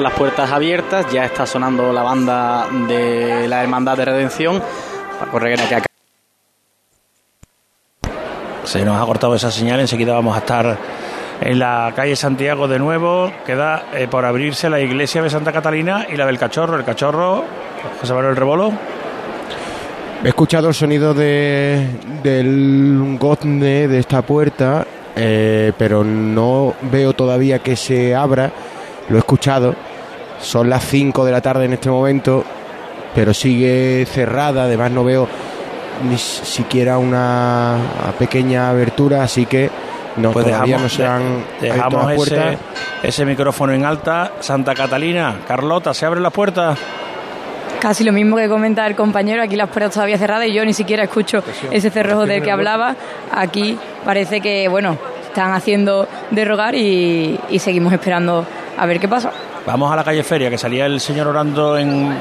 Las puertas abiertas, ya está sonando la banda de la Hermandad de Redención. correr que acá. Se nos ha cortado esa señal, enseguida vamos a estar en la calle Santiago de nuevo. Queda eh, por abrirse la iglesia de Santa Catalina y la del Cachorro. El Cachorro, José Manuel Rebolo. He escuchado el sonido de, del gozne de esta puerta, eh, pero no veo todavía que se abra lo he escuchado. Son las 5 de la tarde en este momento, pero sigue cerrada. Además, no veo ni siquiera una pequeña abertura, así que no, pues todavía no se han dejamos ese, ese micrófono en alta. Santa Catalina, Carlota, ¿se abren las puertas? Casi lo mismo que comenta el compañero, aquí las puertas todavía cerradas y yo ni siquiera escucho ese cerrojo del que hablaba. Aquí parece que, bueno, están haciendo derrogar y, y seguimos esperando a ver qué pasa. Vamos a la calle Feria, que salía el señor orando en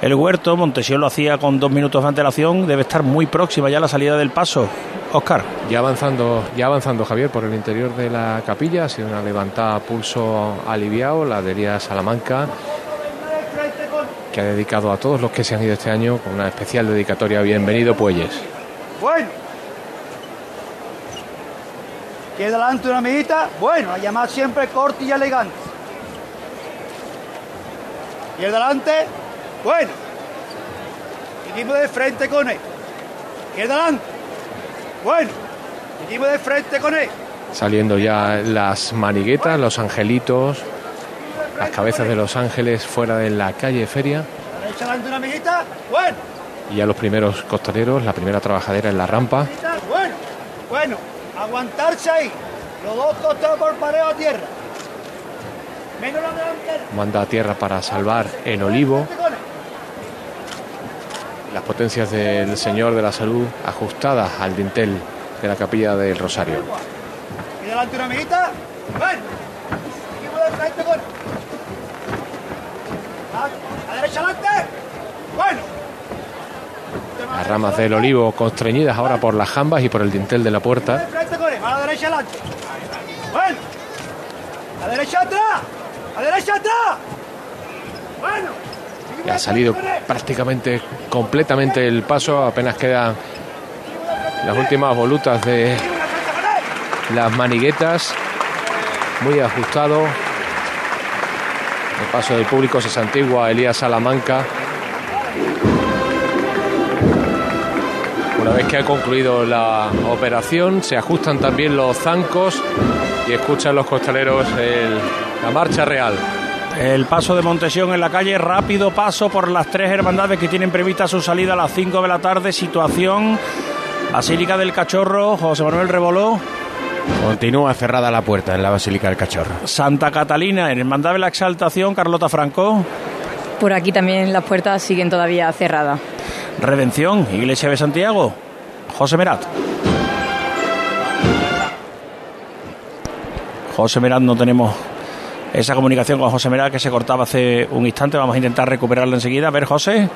el huerto. Montesión lo hacía con dos minutos de antelación. Debe estar muy próxima ya la salida del paso. Oscar. Ya avanzando, ya avanzando Javier por el interior de la capilla, ha sido una levantada pulso aliviado, la de Elías Salamanca, que ha dedicado a todos los que se han ido este año con una especial dedicatoria. Bienvenido, Puelles. Bueno, que delante una amiguita, bueno, a llamar siempre corto y elegante. Y el delante, bueno. Y de frente con él. Y el delante, bueno. Y de frente con él. Saliendo ya las maniguetas, los angelitos, las cabezas de los ángeles fuera de la calle Feria. una amiguita, bueno. Y ya los primeros costaleros, la primera trabajadera en la rampa. Bueno, bueno, aguantarse ahí. Los dos costados por pared a tierra. Manda a tierra para salvar en olivo. Las potencias del Señor de la Salud ajustadas al dintel de la capilla del Rosario. Y delante una amiguita. Ven. A derecha adelante. Bueno. Las ramas del olivo constreñidas ahora por las jambas y por el dintel de la puerta. A la derecha adelante. Bueno. A la derecha atrás. ¡A! Bueno. Ha salido prácticamente completamente el paso, apenas quedan las últimas volutas de las maniguetas, muy ajustado. El paso del público se santigua Elías Salamanca. Una vez que ha concluido la operación, se ajustan también los zancos y escuchan los costaleros el la marcha real. El paso de Montesión en la calle, rápido paso por las tres hermandades que tienen prevista su salida a las 5 de la tarde. Situación, Basílica del Cachorro, José Manuel Revoló. Continúa cerrada la puerta en la Basílica del Cachorro. Santa Catalina, en Hermandad de la Exaltación, Carlota Franco. Por aquí también las puertas siguen todavía cerradas. Redención, Iglesia de Santiago, José Merat. José Merat no tenemos esa comunicación con José Mera que se cortaba hace un instante. Vamos a intentar recuperarla enseguida. A ver, José.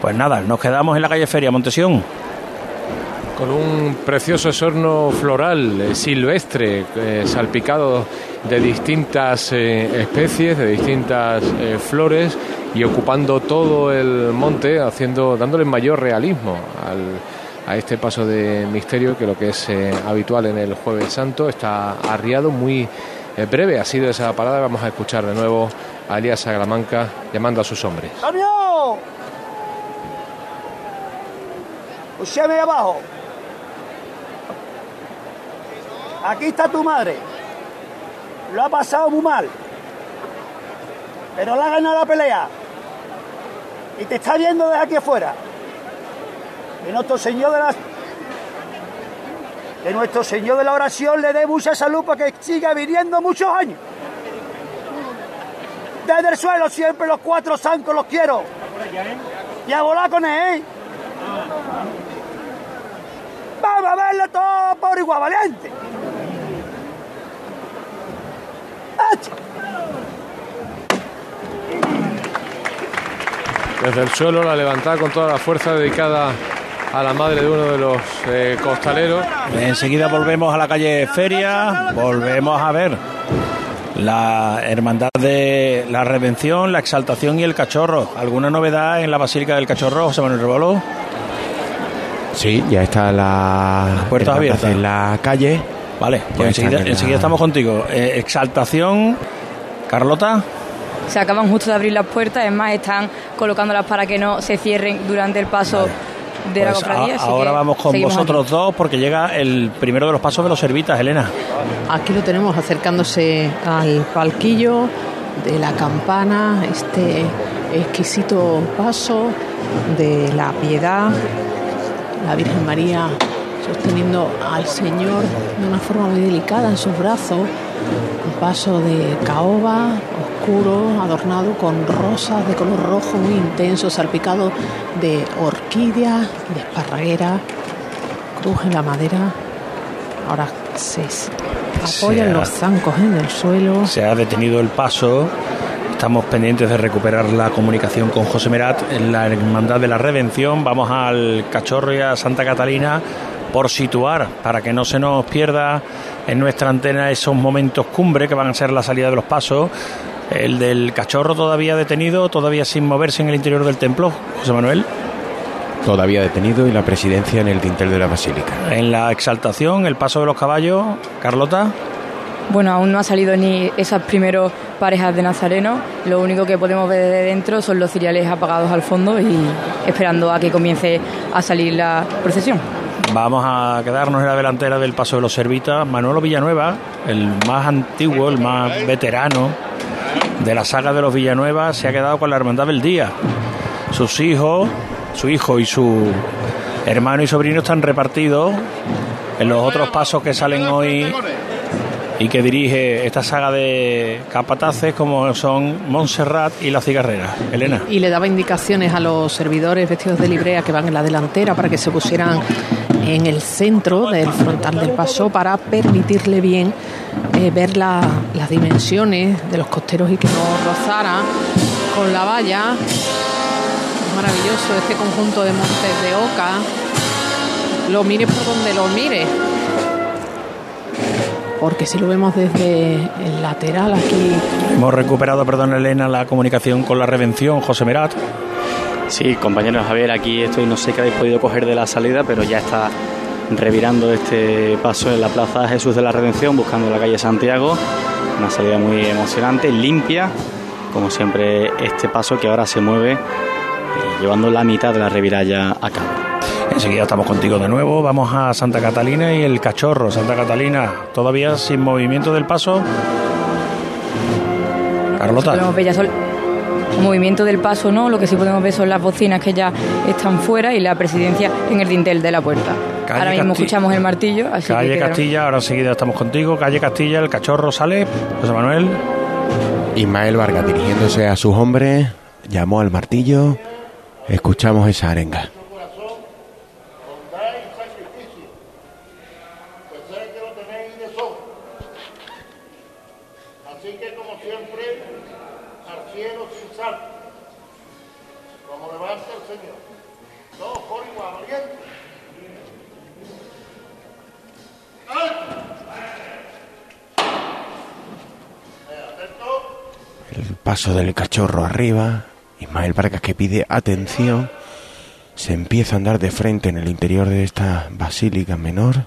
Pues nada, nos quedamos en la calle Feria, Montesión. Con un precioso esorno floral eh, silvestre, eh, salpicado de distintas eh, especies, de distintas flores y ocupando todo el monte, haciendo, dándole mayor realismo a este paso de misterio que lo que es habitual en el Jueves Santo está arriado muy breve ha sido esa parada. Vamos a escuchar de nuevo a Elías Salamanca llamando a sus hombres. ¡Cambio! ve abajo. Aquí está tu madre. Lo ha pasado muy mal. Pero la ha ganado la pelea. Y te está viendo desde aquí afuera. Y nuestro Señor de las que nuestro Señor de la oración le dé mucha salud para que siga viviendo muchos años. Desde el suelo siempre los cuatro zancos los quiero. Y a volar con él, ¿eh? Vamos a verlo todo por igual, valiente. Desde el suelo la levantada con toda la fuerza dedicada a la madre de uno de los eh, costaleros. Enseguida volvemos a la calle Feria, volvemos a ver la hermandad de la redención, la exaltación y el cachorro. ¿Alguna novedad en la Basílica del Cachorro, José Manuel Rebolo? Sí, ya está la puertas abiertas en la calle. Vale, pues enseguida, enseguida, estamos contigo. Eh, exaltación, Carlota. Se acaban justo de abrir las puertas, es más, están colocándolas para que no se cierren durante el paso de la cofradía. ahora vamos con vosotros dos porque llega el primero de los pasos de los servitas, Elena. Aquí lo tenemos acercándose al palquillo de la campana, este exquisito paso de la piedad, la Virgen María sosteniendo al Señor de una forma muy delicada en sus brazos, un paso de caoba oscuro, adornado con rosas de color rojo muy intenso, salpicado de orquídea, de esparraguera, cruje la madera. Ahora se apoyan los zancos en el suelo. Se ha detenido el paso. Estamos pendientes de recuperar la comunicación con José Merat en la Hermandad de la Redención. Vamos al Cachorro y a Santa Catalina por situar, para que no se nos pierda en nuestra antena esos momentos cumbre que van a ser la salida de los pasos. El del cachorro todavía detenido, todavía sin moverse en el interior del templo, José Manuel. Todavía detenido y la presidencia en el dintel de la basílica. En la exaltación, el paso de los caballos, Carlota. Bueno, aún no ha salido ni esas primeras parejas de Nazareno. Lo único que podemos ver desde dentro son los ciriales apagados al fondo y esperando a que comience a salir la procesión. Vamos a quedarnos en la delantera del Paso de los Servitas. Manuelo Villanueva, el más antiguo, el más veterano de la saga de los Villanueva, se ha quedado con la Hermandad del Día. Sus hijos, su hijo y su hermano y sobrino están repartidos en los otros pasos que salen hoy y que dirige esta saga de capataces como son Montserrat y La Cigarrera. Elena. Y le daba indicaciones a los servidores vestidos de librea que van en la delantera para que se pusieran en el centro del frontal del paso para permitirle bien eh, ver las dimensiones de los costeros y que no rozara con la valla. Maravilloso este conjunto de montes de oca. Lo mire por donde lo mire porque si lo vemos desde el lateral aquí. Hemos recuperado, perdón Elena, la comunicación con la revención, José Merat. Sí, compañeros, Javier, aquí estoy, no sé qué habéis podido coger de la salida, pero ya está revirando este paso en la Plaza Jesús de la Redención, buscando la calle Santiago. Una salida muy emocionante, limpia, como siempre este paso que ahora se mueve, eh, llevando la mitad de la reviralla a cabo. Enseguida estamos contigo de nuevo. Vamos a Santa Catalina y el Cachorro. Santa Catalina, todavía sin movimiento del paso. Carlota. Movimiento del paso no, lo que sí podemos ver son las bocinas que ya están fuera y la presidencia en el dintel de la puerta. Ahora mismo escuchamos el martillo. Calle Castilla, ahora enseguida estamos contigo. Calle Castilla, el cachorro sale. José Manuel. Ismael Vargas dirigiéndose a sus hombres, llamó al martillo. Escuchamos esa arenga. Paso del cachorro arriba, Ismael Vargas que pide atención, se empieza a andar de frente en el interior de esta basílica menor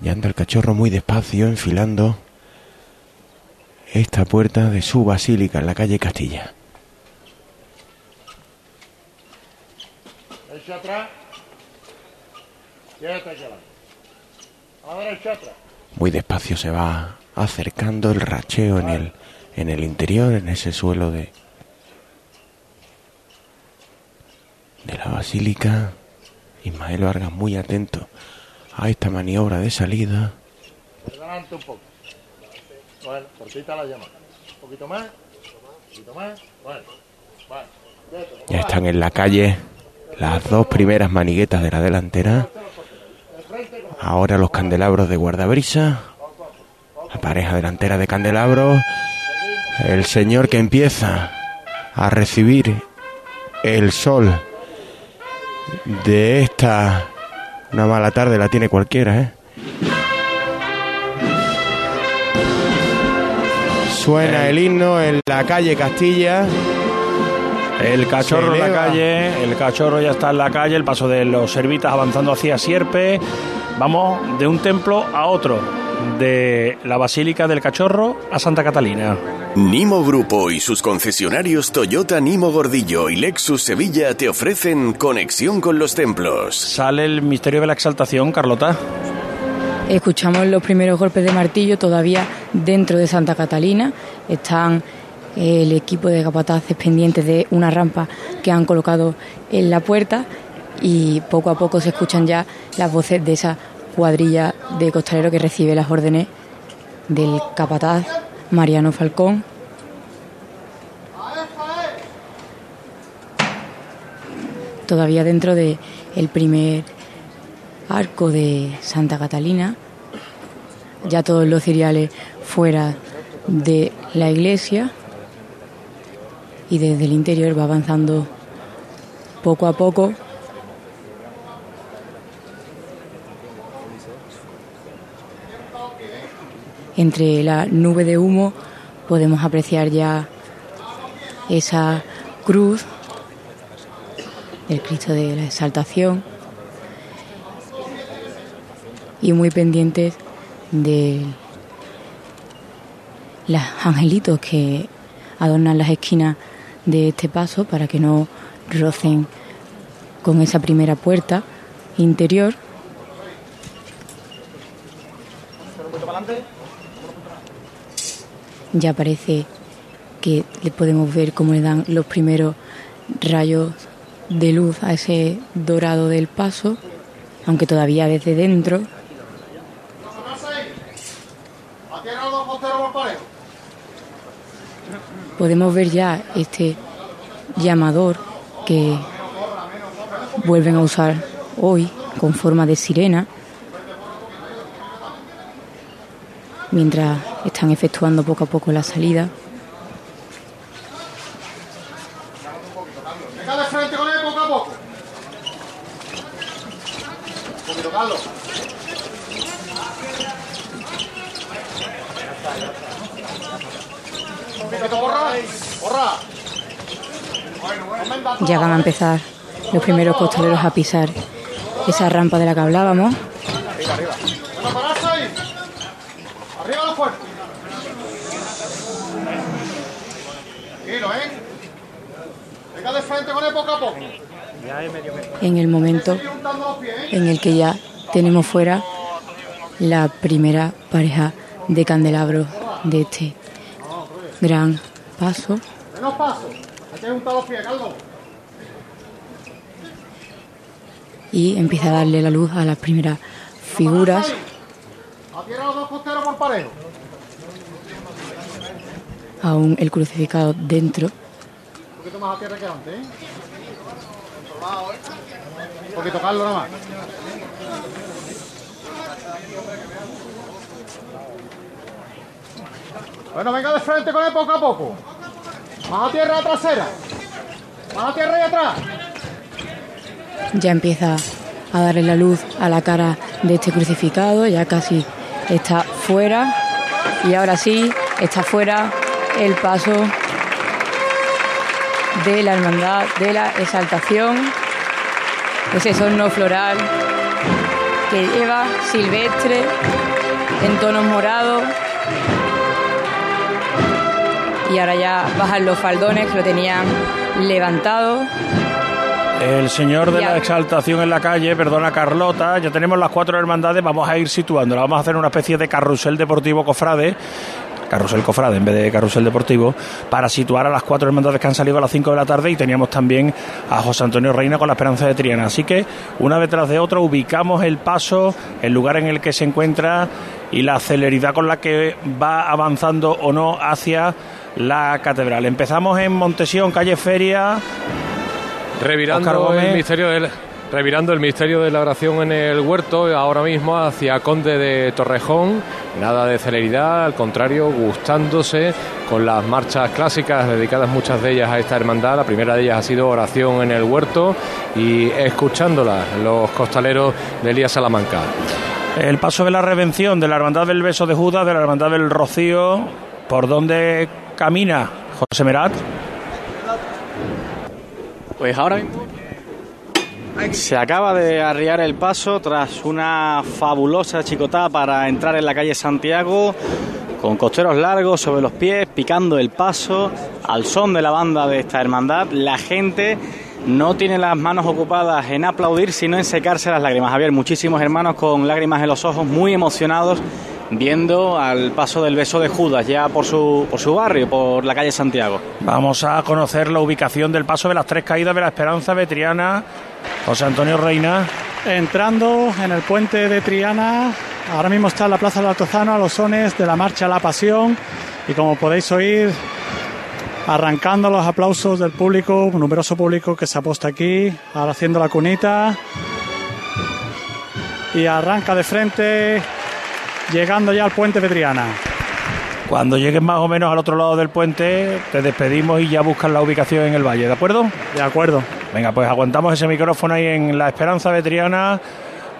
y anda el cachorro muy despacio enfilando esta puerta de su basílica en la calle Castilla. Muy despacio se va acercando el racheo en el en el interior, en ese suelo de, de la basílica. Ismael Vargas muy atento a esta maniobra de salida. Adelante un poco. Bueno, cortita la llamada. Un poquito más. Un poquito más. Bueno, Ya están en la calle las dos primeras maniguetas de la delantera. Ahora los candelabros de guardabrisa. La pareja delantera de candelabros el Señor que empieza a recibir el sol de esta una mala tarde la tiene cualquiera, ¿eh? Suena el himno en la calle Castilla. El cachorro en la calle, el cachorro ya está en la calle, el paso de los servitas avanzando hacia Sierpe. Vamos de un templo a otro, de la Basílica del Cachorro a Santa Catalina. Nimo Grupo y sus concesionarios Toyota Nimo Gordillo y Lexus Sevilla te ofrecen conexión con los templos. Sale el misterio de la exaltación, Carlota. Escuchamos los primeros golpes de martillo todavía dentro de Santa Catalina. Están el equipo de capataces pendientes de una rampa que han colocado en la puerta y poco a poco se escuchan ya las voces de esa cuadrilla de costaleros que recibe las órdenes del capataz Mariano Falcón. Todavía dentro de el primer arco de Santa Catalina, ya todos los cereales fuera de la iglesia y desde el interior va avanzando poco a poco. Entre la nube de humo podemos apreciar ya esa cruz del Cristo de la Exaltación y muy pendientes de los angelitos que adornan las esquinas de este paso para que no rocen con esa primera puerta interior. Ya parece que le podemos ver cómo le dan los primeros rayos de luz a ese dorado del paso, aunque todavía desde dentro. Podemos ver ya este llamador que vuelven a usar hoy con forma de sirena mientras están efectuando poco a poco la salida. Venga de frente con él poco a poco. Un poquito, Carlos. Un poquito, borra. Borra. Ya van a empezar los primeros costaleros a pisar esa rampa de la que hablábamos. Arriba, arriba. Venga, pararse ahí. Arriba los cuerpos. Tranquilo, ¿eh? Poco a poco. en el momento en el que ya tenemos fuera la primera pareja de candelabros de este gran paso. Menos paso. Hay que juntar los pies, Carlos. y empieza a darle la luz a las primeras figuras. A tierra los dos costeros por parejo. Aún el crucificado dentro. Poquito más a tierra que antes, ¿eh? Un poquito, Carlos, nada más. Bueno, venga de frente con él poco a poco. Más a tierra trasera. Más a tierra y atrás. Ya empieza a darle la luz a la cara de este crucificado, ya casi está fuera. Y ahora sí, está fuera el paso de la hermandad de la exaltación. Ese sorno floral que lleva silvestre en tonos morados. Y ahora ya bajan los faldones que lo tenían levantado. El señor de Ya. la exaltación en la calle, perdona Carlota, ya tenemos las cuatro hermandades, vamos a ir situándolas, vamos a hacer una especie de carrusel deportivo cofrade, carrusel cofrade en vez de carrusel deportivo, para situar a las cuatro hermandades que han salido a las 5 de la tarde y teníamos también a José Antonio Reina con la esperanza de Triana. Así que una vez tras de otra ubicamos el paso, el lugar en el que se encuentra y la celeridad con la que va avanzando o no hacia la catedral. Empezamos en Montesión, calle Feria. Revirando el misterio del revirando el misterio de la oración en el huerto ahora mismo hacia Conde de Torrejón. Nada de celeridad al contrario gustándose con las marchas clásicas dedicadas muchas de ellas a esta hermandad. La primera de ellas ha sido oración en el huerto y escuchándola los costaleros de Elías Salamanca. El paso de la revención de la Hermandad del Beso de Judas, de la Hermandad del Rocío, ¿Por dónde camina José Merat? Pues ahora mismo se acaba de arriar el paso tras una fabulosa chicotada para entrar en la calle Santiago con costeros largos sobre los pies, picando el paso al son de la banda de esta hermandad. La gente no tiene las manos ocupadas en aplaudir, sino en secarse las lágrimas. Javier, muchísimos hermanos con lágrimas en los ojos, muy emocionados viendo al paso del beso de Judas ya por su, por su barrio, por la calle Santiago. Vamos a conocer la ubicación del paso de las tres caídas de la Esperanza de Triana. José Antonio Reina. Entrando en el puente de Triana, ahora mismo está en la Plaza del Altozano a los sones de la Marcha La Pasión y como podéis oír, arrancando los aplausos del público, un numeroso público que se ha puesto aquí, ahora haciendo la cunita y arranca de frente llegando ya al puente de Triana. Cuando llegues más o menos al otro lado del puente, te despedimos y ya buscas la ubicación en el valle, ¿de acuerdo? De acuerdo. Venga, pues aguantamos ese micrófono ahí en La Esperanza de Triana.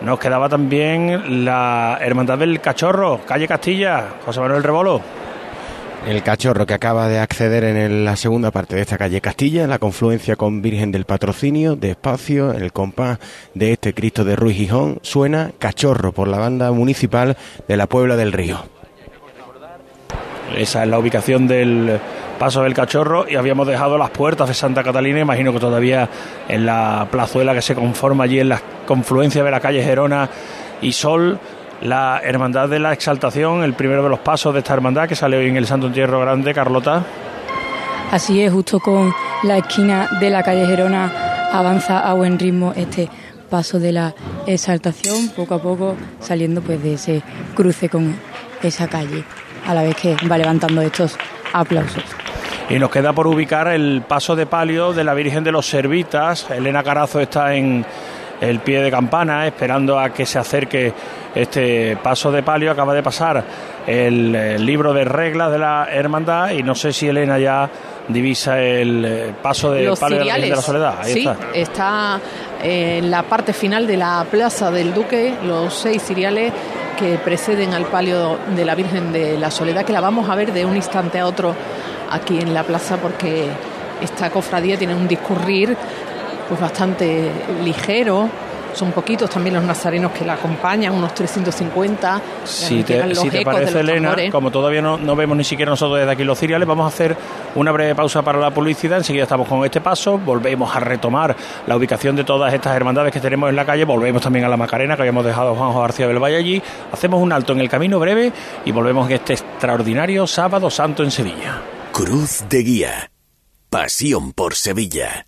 Nos quedaba también la Hermandad del Cachorro, calle Castilla, José Manuel Rebolo. El cachorro que acaba de acceder en la segunda parte de esta calle Castilla, la confluencia con Virgen del Patrocinio, despacio, en el compás de este Cristo de Ruiz Gijón, suena cachorro por la banda municipal de la Puebla del Río. Esa es la ubicación del paso del cachorro y habíamos dejado las puertas de Santa Catalina, imagino que todavía en la plazuela que se conforma allí en la confluencia de la calle Gerona y Sol la Hermandad de la Exaltación, el primero de los pasos de esta hermandad que sale hoy en el Santo Entierro Grande, Carlota. Así es, justo con la esquina de la calle Gerona avanza a buen ritmo este paso de la exaltación, poco a poco saliendo pues de ese cruce con esa calle, a la vez que va levantando estos aplausos. Y nos queda por ubicar el paso de palio de la Virgen de los Servitas. Elena Carazo está en el pie de campana, esperando a que se acerque este paso de palio. Acaba de pasar el, libro de reglas de la hermandad y no sé si Elena ya divisa el eh, paso de palio de la, Soledad. sí, está. en la parte final de la plaza del Duque, los seis ciriales que preceden al palio de la Virgen de la Soledad, que la vamos a ver de un instante a otro aquí en la plaza porque esta cofradía tiene un discurrir pues bastante ligero. Son poquitos también los nazarenos que la acompañan, unos 350. Si te, si te parece, Elena, como todavía no, no, vemos ni siquiera nosotros desde aquí los ciriales, vamos a hacer una breve pausa para la publicidad. Enseguida estamos con este paso. Volvemos a retomar la ubicación de todas estas hermandades que tenemos en la calle. Volvemos también a la Macarena, que habíamos dejado a Juanjo García del Valle allí. Hacemos un alto en el camino breve y volvemos en este extraordinario Sábado Santo en Sevilla. Cruz de Guía. Pasión por Sevilla.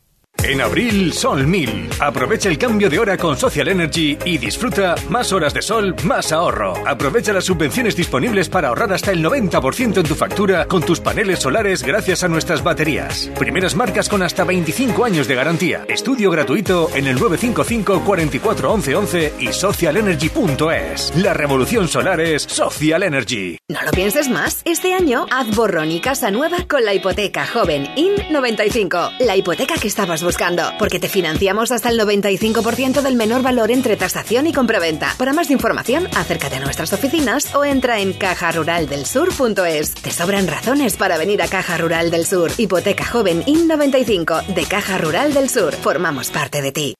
En abril, Sol 1000. Aprovecha el cambio de hora con Social Energy y disfruta más horas de sol, más ahorro. Aprovecha las subvenciones disponibles para ahorrar hasta el 90% en tu factura con tus paneles solares gracias a nuestras baterías. Primeras marcas con hasta 25 años de garantía. Estudio gratuito en el 955 44 11 11 y socialenergy.es. La revolución solar es Social Energy. No lo pienses más. Este año haz borrón y casa nueva con la hipoteca joven IN95. La hipoteca que estabas buscando porque te financiamos hasta el 95% del menor valor entre tasación y compraventa. Para más información, acércate a nuestras oficinas o entra en cajaruraldelsur.es. Te sobran razones para venir a Caja Rural del Sur. Hipoteca joven IN95 de Caja Rural del Sur. Formamos parte de ti.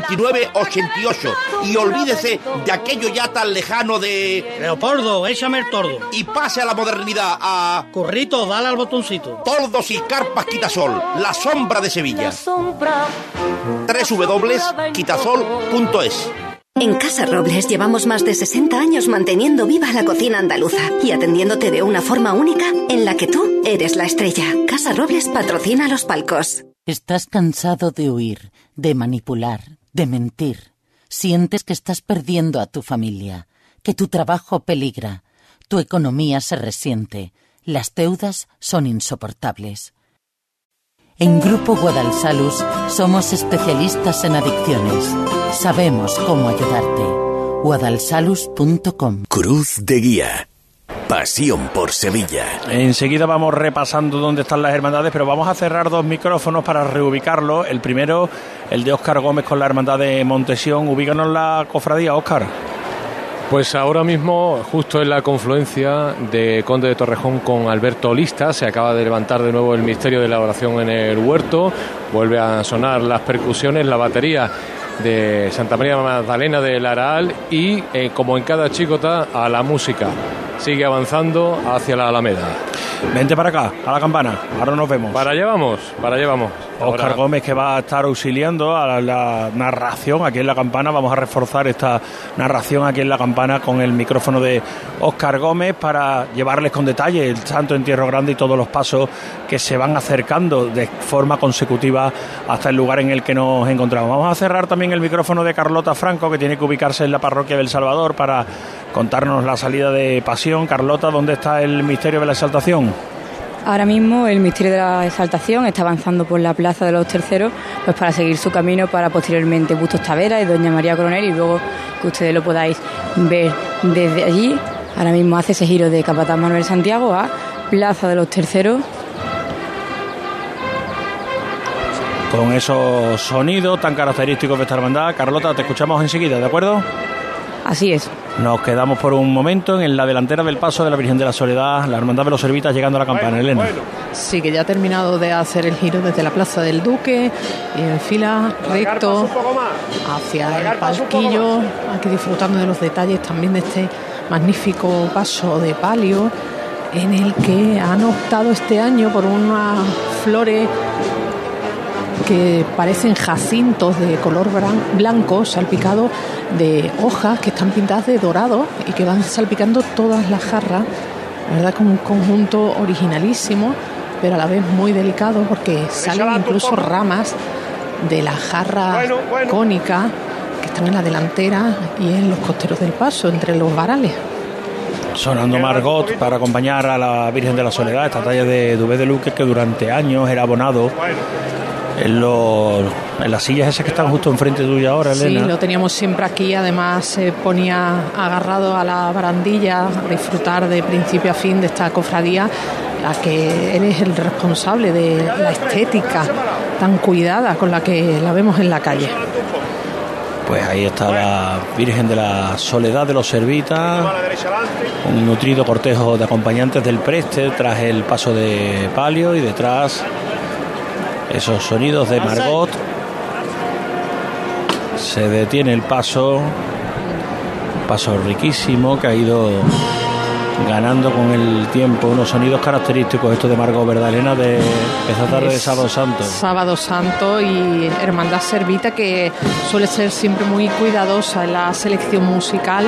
88. Y olvídese de aquello ya tan lejano de Leopoldo, échame el tordo. Y pase a la modernidad, a... Corrito, dale al botoncito. Tordos y carpas Quitasol, la sombra de Sevilla. www.quitasol.es en Casa Robles llevamos más de 60 años manteniendo viva la cocina andaluza y atendiéndote de una forma única en la que tú eres la estrella. Casa Robles patrocina los palcos. ¿Estás cansado de huir, de manipular, de mentir? ¿Sientes que estás perdiendo a tu familia? que tu trabajo peligra, tu economía se resiente, Las deudas son insoportables. En Grupo Guadalsalus somos especialistas en adicciones. Sabemos cómo ayudarte. guadalsalus.com Cruz de Guía. Pasión por Sevilla. Enseguida vamos repasando dónde están las hermandades, pero vamos a cerrar dos micrófonos para reubicarlos. El primero, el de Óscar Gómez con la hermandad de Montesión. Ubícanos la cofradía, Óscar. Pues ahora mismo, justo en la confluencia de Conde de Torrejón con Alberto Lista, se acaba de levantar de nuevo el misterio de la oración en el huerto, vuelve a sonar las percusiones, la batería de Santa María Magdalena del Araal y, eh, como en cada chicota, a la música. Sigue avanzando hacia la Alameda. Vente para acá, a la campana. Ahora nos vemos. Para allá vamos, para allá vamos. Ahora- Gómez que va a estar auxiliando a la narración aquí en la campana. Vamos a reforzar esta narración aquí en la campana con el micrófono de Óscar Gómez para llevarles con detalle el Santo Entierro Grande y todos los pasos que se van acercando de forma consecutiva hasta el lugar en el que nos encontramos. Vamos a cerrar también el micrófono de Carlota Franco que tiene que ubicarse en la parroquia del Salvador para contarnos la salida de Pasión. Carlota, ¿dónde está el misterio de la exaltación? Ahora mismo el misterio de la exaltación está avanzando por la plaza de los terceros, pues para seguir su camino para posteriormente Bustos Tavera y Doña María Coronel y luego que ustedes lo podáis ver desde allí. Ahora mismo hace ese giro de Capataz Manuel Santiago a Plaza de los Terceros. con esos sonidos tan característicos de esta hermandad. Carlota, te escuchamos enseguida, ¿de acuerdo? Así es. Nos quedamos por un momento en la delantera del paso de la Virgen de la Soledad, la hermandad de los Servitas llegando a la campana, Elena. Sí, que ya ha terminado de hacer el giro desde la Plaza del Duque y en fila recto hacia el palquillo, aquí disfrutando de los detalles también de este magnífico paso de palio en el que han optado este año por unas flores que parecen jacintos de color blanco salpicados de hojas que están pintadas de dorado y que van salpicando todas las jarras. La verdad que un conjunto originalísimo, pero a la vez muy delicado porque salen incluso ramas de la jarra cónica que están en la delantera y en los costeros del paso, entre los varales. Sonando Margot para acompañar a la Virgen de la Soledad, esta talla de Dubé de Luque que durante años era abonado en, los, en las sillas esas que están justo enfrente tuya ahora, Sí, Elena. lo teníamos siempre aquí, además se ponía agarrado a la barandilla a disfrutar de principio a fin de esta cofradía, la que él es el responsable de la estética tan cuidada con la que la vemos en la calle. Pues ahí está la Virgen de la Soledad de los Servitas, un nutrido cortejo de acompañantes del Preste tras el paso de palio y detrás esos sonidos de Margot. Se detiene el paso, paso riquísimo que ha ido ganando con el tiempo unos sonidos característicos, esto de Margot, ¿verdad, Elena? De esta tarde de Sábado Santo. Sábado Santo y Hermandad Servita, que suele ser siempre muy cuidadosa en la selección musical.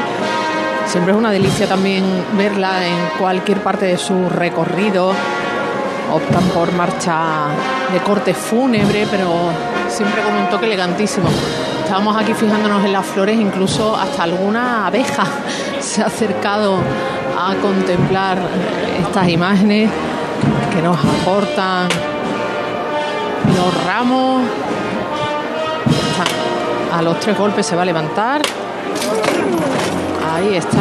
Siempre es una delicia también verla en cualquier parte de su recorrido. Optan por marcha de corte fúnebre, pero siempre con un toque elegantísimo. Estábamos aquí fijándonos en las flores, incluso hasta alguna abeja se ha acercado a contemplar estas imágenes que nos aportan los ramos. A los tres golpes se va a levantar. Ahí está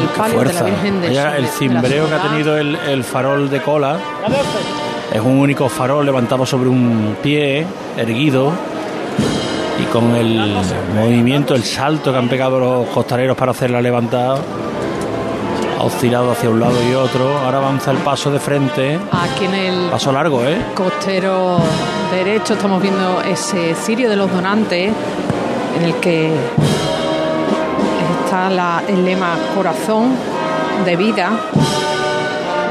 el palio de la. Virgen de Sole- el cimbreo que ha tenido el, el farol de cola es un único farol levantado sobre un pie erguido y con el movimiento, el salto que han pegado los costaleros para hacer la levantada ha oscilado hacia un lado y otro. Ahora avanza el paso de frente. Aquí en el Paso largo, ¿eh? costero derecho estamos viendo ese cirio de los donantes en el que está la- el lema corazón de vida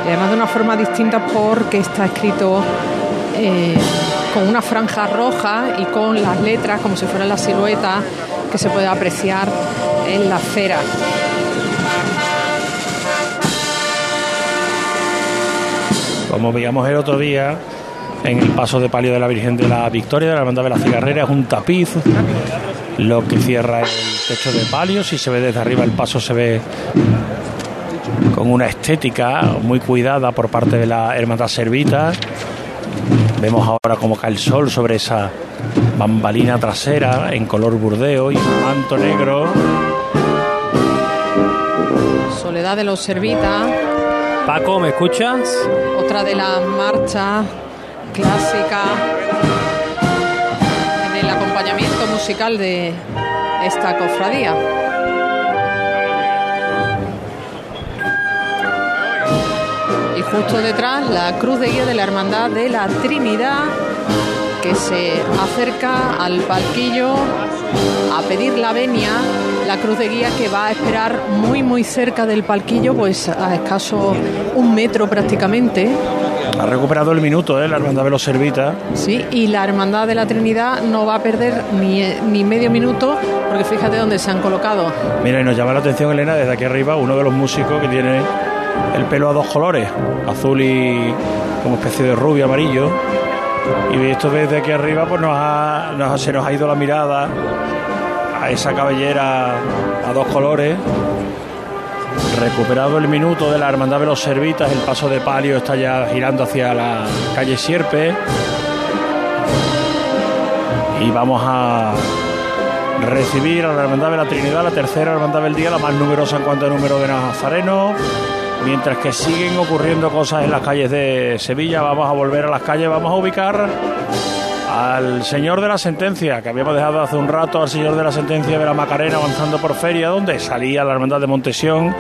y además de una forma distinta porque está escrito eh, con una franja roja y con las letras como si fuera la silueta que se puede apreciar en la acera. Como veíamos el otro día, en el paso de palio de la Virgen de la Victoria, de la Hermandad de la Cigarrera, es un tapiz lo que cierra el techo de palio. Si se ve desde arriba el paso se ve con una estética muy cuidada por parte de la Hermandad Servita. Vemos ahora cómo cae el sol sobre esa bambalina trasera en color burdeo y un manto negro. Soledad de los Servita. Paco, ¿me escuchas? Otra de las marchas clásicas en el acompañamiento musical de esta cofradía. Y justo detrás la cruz de guía de la Hermandad de la Trinidad que se acerca al palquillo a pedir la venia, la cruz de guía que va a esperar muy muy cerca del palquillo, pues a escaso un metro prácticamente. Ha recuperado el minuto, ¿eh? La hermandad de los Servitas. Sí, y la hermandad de la Trinidad no va a perder ni, ni medio minuto, porque fíjate dónde se han colocado. Mira, y nos llama la atención, Elena, desde aquí arriba, uno de los músicos que tiene el pelo a dos colores, azul y como especie de rubio, amarillo. Y visto desde aquí arriba, pues nos ha- nos- se nos ha ido la mirada a esa cabellera a dos colores. Recuperado el minuto de la Hermandad de los Servitas, el paso de palio está ya girando hacia la calle Sierpe. Y vamos a recibir a la Hermandad de la Trinidad, la tercera Hermandad del día, la más numerosa en cuanto a número de nazarenos. Mientras que siguen ocurriendo cosas en las calles de Sevilla, vamos a volver a las calles, vamos a ubicar al señor de la sentencia, que habíamos dejado hace un rato al señor de la sentencia de la Macarena avanzando por feria, donde salía la hermandad de Montesión,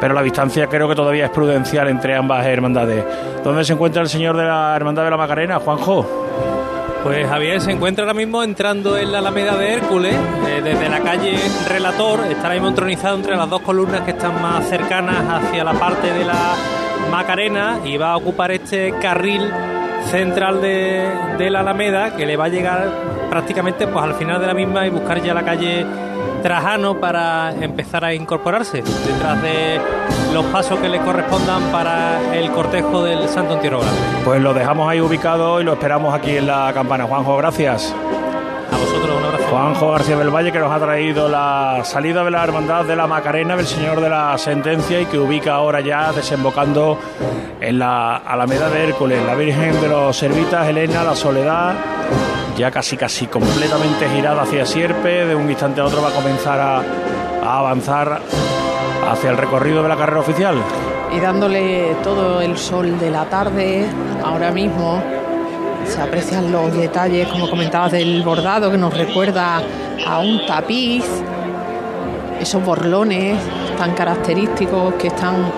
pero la distancia creo que todavía es prudencial entre ambas hermandades. ¿Dónde se encuentra el señor de la hermandad de la Macarena, Juanjo? Pues Javier se encuentra ahora mismo entrando en la Alameda de Hércules, eh, desde la calle Relator, está ahora mismo entronizado entre las dos columnas que están más cercanas hacia la parte de la Macarena y va a ocupar este carril central de, de la Alameda que le va a llegar prácticamente pues al final de la misma y buscar ya la calle Trajano para empezar a incorporarse detrás de los pasos que le correspondan para el cortejo del Santo Entierro Grande. Pues lo dejamos ahí ubicado y lo esperamos aquí en la campana. Juanjo, gracias. Juanjo García del Valle que nos ha traído la salida de la hermandad de la Macarena del Señor de la Sentencia y que ubica ahora ya desembocando en la Alameda de Hércules, la Virgen de los Servitas, Elena, la Soledad, ya casi casi completamente girada hacia Sierpe, de un instante a otro va a comenzar a, a avanzar hacia el recorrido de la carrera oficial. y dándole todo el sol de la tarde ahora mismo. Se aprecian los detalles, como comentabas, del bordado que nos recuerda a un tapiz, esos borlones tan característicos que están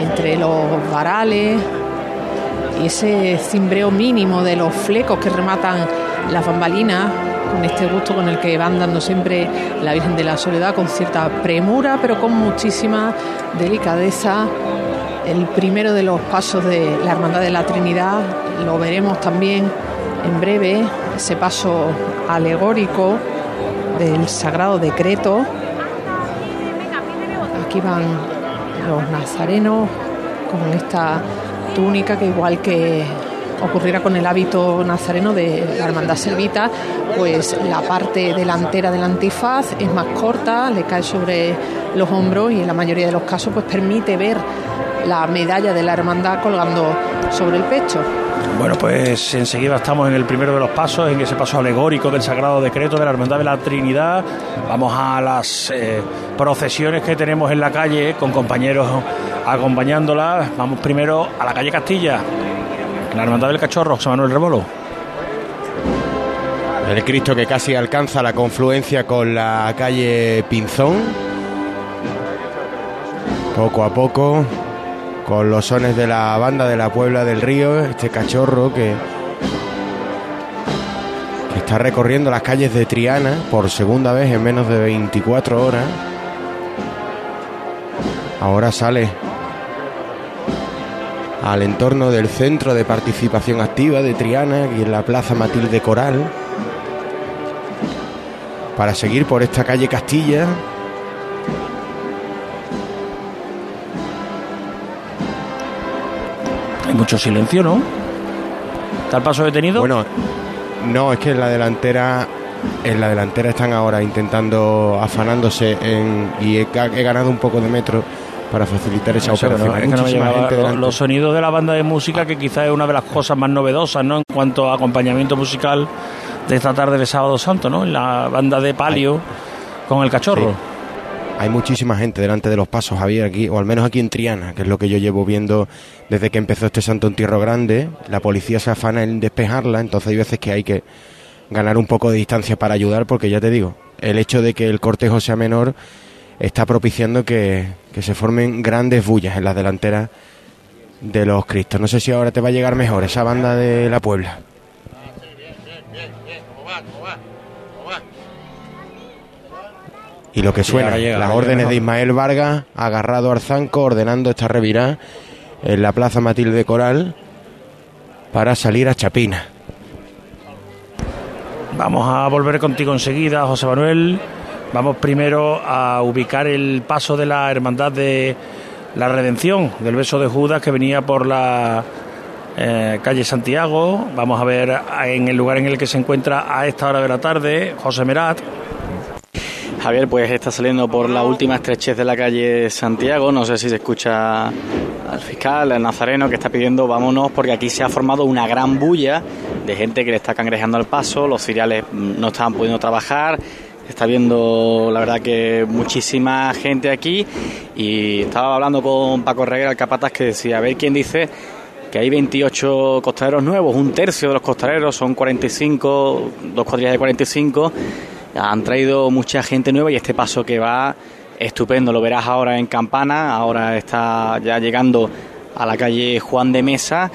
entre los varales y ese cimbreo mínimo de los flecos que rematan las bambalinas con este gusto con el que van dando siempre la Virgen de la Soledad con cierta premura pero con muchísima delicadeza el primero de los pasos de la Hermandad de la Trinidad. Lo veremos también en breve ese paso alegórico del Sagrado Decreto. Aquí van los nazarenos con esta túnica que igual que ocurriera con el hábito nazareno de la hermandad servita, pues la parte delantera del antifaz es más corta, le cae sobre los hombros y en la mayoría de los casos pues permite ver la medalla de la hermandad colgando sobre el pecho. Bueno, pues enseguida estamos en el primero de los pasos, en ese paso alegórico del Sagrado Decreto de la Hermandad de la Trinidad. Vamos a las eh, procesiones que tenemos en la calle con compañeros acompañándolas. Vamos primero a la calle Castilla, la Hermandad del Cachorro, José Manuel Remolo. El Cristo que casi alcanza la confluencia con la calle Pinzón. Poco a poco, con los sones de la banda de la Puebla del Río, este cachorro que, está recorriendo las calles de Triana por segunda vez en menos de 24 horas. Ahora sale al entorno del Centro de Participación Activa de Triana, aquí en la Plaza Matilde Coral, para seguir por esta calle Castilla. Mucho silencio, ¿no? ¿Está el paso detenido? Bueno, no, es que en la delantera, en la delantera están ahora intentando afanándose en, y he, ga- he ganado un poco de metro para facilitar esa no- operación. es que no me Muchísima llegaba gente lo- delante. los sonidos de la banda de música que quizás es una de las cosas más novedosas ¿no? en cuanto a acompañamiento musical de esta tarde de Sábado Santo, ¿no? La banda de palio con el cachorro. Hay muchísima gente delante de los pasos, Javier, aquí, o al menos aquí en Triana, que es lo que yo llevo viendo desde que empezó este Santo Entierro Grande. La policía se afana en despejarla, entonces hay veces que hay que ganar un poco de distancia para ayudar, porque ya te digo, el hecho de que el cortejo sea menor está propiciando que, que se formen grandes bullas en las delanteras de los Cristos. No sé si ahora te va a llegar mejor esa banda de la Puebla. Y lo que suena, llega, las llega órdenes mejor. de Ismael Vargas, agarrado al zanco, ordenando esta revirá en la Plaza Matilde Coral para salir a Chapina. Vamos a volver contigo enseguida, José Manuel. Vamos primero a ubicar el paso de la Hermandad de la Redención, del beso de Judas que venía por la eh, calle Santiago. Vamos a ver en el lugar en el que se encuentra a esta hora de la tarde José Merat. Javier, pues está saliendo por la última estrechez de la calle Santiago. No sé si se escucha al fiscal, al nazareno, que está pidiendo vámonos porque aquí se ha formado una gran bulla de gente que le está cangrejeando al paso. Los ciriales mm, no estaban pudiendo trabajar. Está viendo, la verdad, que muchísima gente aquí. Y estaba hablando con Paco Reguera, el capataz, que decía: a ver quién dice que hay 28 costaleros nuevos, un tercio de los costaleros, son 45, dos cuadrillas de 45. Han traído mucha gente nueva y este paso que va estupendo, lo verás ahora en Campana, ahora está ya llegando a la calle Juan de Mesa.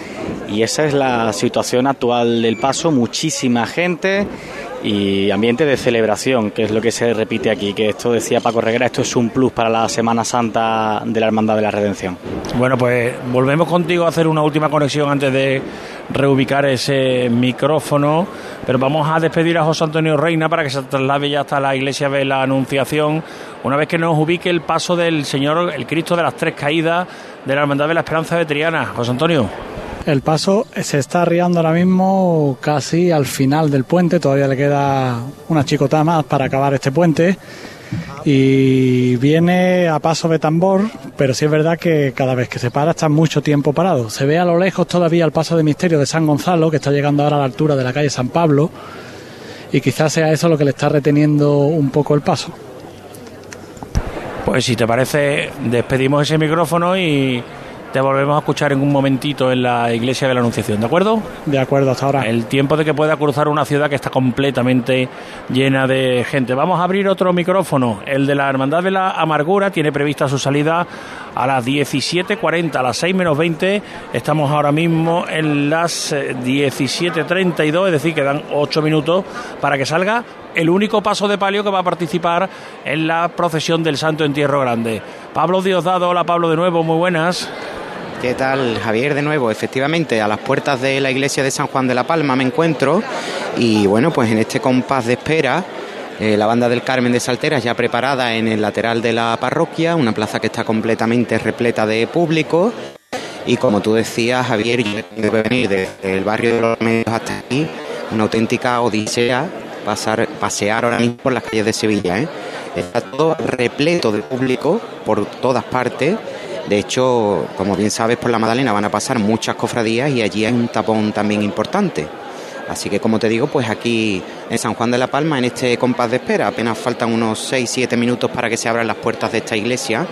Y esa es la situación actual del paso, muchísima gente y ambiente de celebración, que es lo que se repite aquí, que esto decía Paco Reguera, esto es un plus para la Semana Santa de la Hermandad de la Redención. Bueno, pues volvemos contigo a hacer una última conexión antes de reubicar ese micrófono, pero vamos a despedir a José Antonio Reina para que se traslade ya hasta la iglesia de la Anunciación, una vez que nos ubique el paso del Señor, el Cristo de las Tres Caídas de la Hermandad de la Esperanza de Triana. José Antonio. El paso se está arriando ahora mismo casi al final del puente, todavía le queda una chicota más para acabar este puente y viene a paso de tambor, pero sí es verdad que cada vez que se para está mucho tiempo parado. Se ve a lo lejos todavía el paso de misterio de San Gonzalo, que está llegando ahora a la altura de la calle San Pablo, y quizás sea eso lo que le está reteniendo un poco el paso. Pues si te parece, despedimos ese micrófono y te volvemos a escuchar en un momentito en la iglesia de la Anunciación, ¿de acuerdo? De acuerdo, hasta ahora. El tiempo de que pueda cruzar una ciudad que está completamente llena de gente. Vamos a abrir otro micrófono. El de la Hermandad de la Amargura tiene prevista su salida a las 17.40, a las 6 menos 20. Estamos ahora mismo en las eh, 17.32, es decir, quedan 8 minutos para que salga el único paso de palio que va a participar en la procesión del Santo Entierro Grande. Pablo Diosdado, hola Pablo de nuevo, muy buenas. ¿Qué tal, Javier? De nuevo, efectivamente, a las puertas de la iglesia de San Juan de la Palma me encuentro y bueno, pues en este compás de espera, eh, la banda del Carmen de Salteras ya preparada en el lateral de la parroquia, una plaza que está completamente repleta de público y como tú decías, Javier, yo debe venir desde el barrio de los medios hasta aquí, una auténtica odisea pasar, pasear ahora mismo por las calles de Sevilla. ¿eh? Está todo repleto de público por todas partes. De hecho, como bien sabes, por la Madalena van a pasar muchas cofradías y allí hay un tapón también importante. Así que, como te digo, pues aquí en San Juan de la Palma, en este compás de espera, apenas faltan unos 6-7 minutos para que se abran las puertas de esta iglesia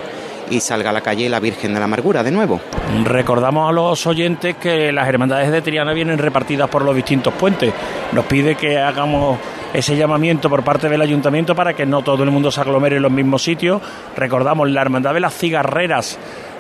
y salga a la calle la Virgen de la Amargura de nuevo. Recordamos a los oyentes que las hermandades de Triana vienen repartidas por los distintos puentes. Nos pide que hagamos ese llamamiento por parte del ayuntamiento para que no todo el mundo se aglomere en los mismos sitios. Recordamos, la hermandad de las cigarreras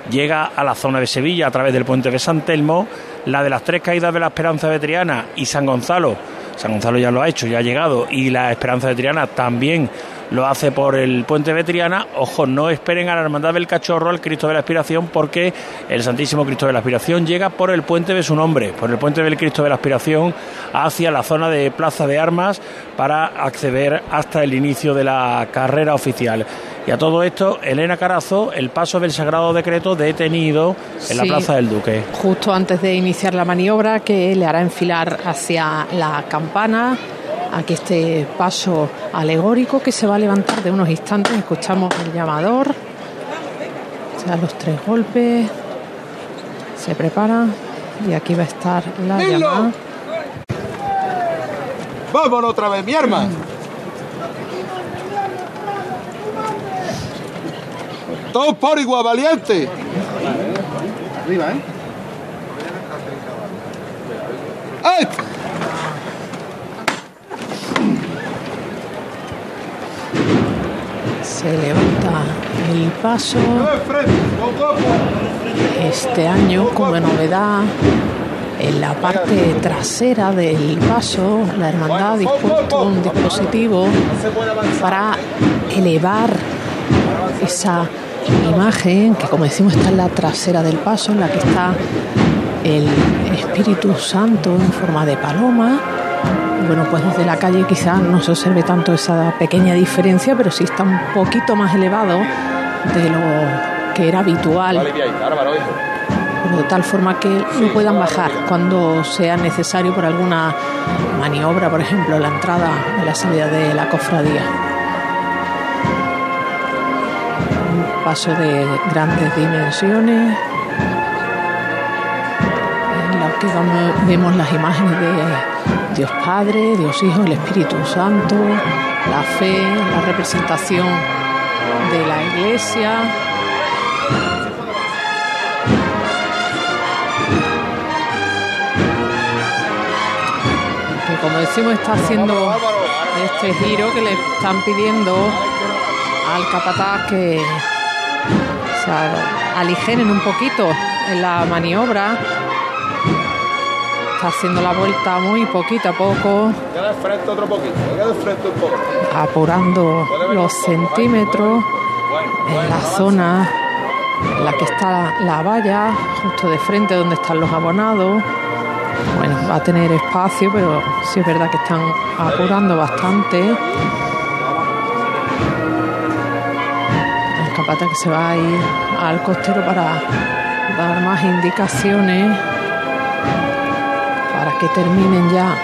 llega a la zona de Sevilla a través del puente de San Telmo, la de las tres caídas de la Esperanza de Triana y San Gonzalo. San Gonzalo ya lo ha hecho, ya ha llegado, y la Esperanza de Triana también lo hace por el puente de Triana. Ojo, no esperen a la Hermandad del Cachorro, al Cristo de la Aspiración, porque el Santísimo Cristo de la Aspiración llega por el puente de su nombre, por el puente del Cristo de la Aspiración, hacia la zona de Plaza de Armas para acceder hasta el inicio de la carrera oficial. Y a todo esto, Elena Carazo, el paso del Sagrado Decreto detenido en la Sí. Plaza del Duque. justo antes de iniciar la maniobra que le hará enfilar hacia la campana. Aquí este paso alegórico que se va a levantar de unos instantes. Escuchamos el llamador. Ya los tres golpes. Se prepara. Y aquí va a estar la Dilo. llamada. Vámonos otra vez, mi arma. Todos por igual, valiente. Arriba, ¿eh? ¡Ay! Se levanta el paso. Este año, como novedad, en la parte trasera del paso, la hermandad dispuesto un dispositivo para elevar esa imagen que, como decimos, está en la trasera del paso, en la que está el Espíritu Santo en forma de paloma. Bueno, pues desde la calle quizás no se observe tanto esa pequeña diferencia, pero sí está un poquito más elevado de lo que era habitual. Pero de tal forma que no puedan bajar cuando sea necesario por alguna maniobra, por ejemplo, la entrada y la salida de la cofradía. Un paso de grandes dimensiones, en la que vemos las imágenes de Dios Padre, Dios Hijo, el Espíritu Santo, la fe, la representación de la Iglesia. que como decimos está haciendo este giro que le están pidiendo al capataz que se aligeren un poquito en la maniobra. Está haciendo la vuelta muy poquito a poco, Queda de frente otro poquito, queda de frente un poco. apurando los centímetros en la zona en la que está la valla, justo de frente donde están los abonados. Bueno, va a tener espacio, pero sí es verdad que están apurando bastante. El capata que se va a ir al costero para dar más indicaciones que terminen ya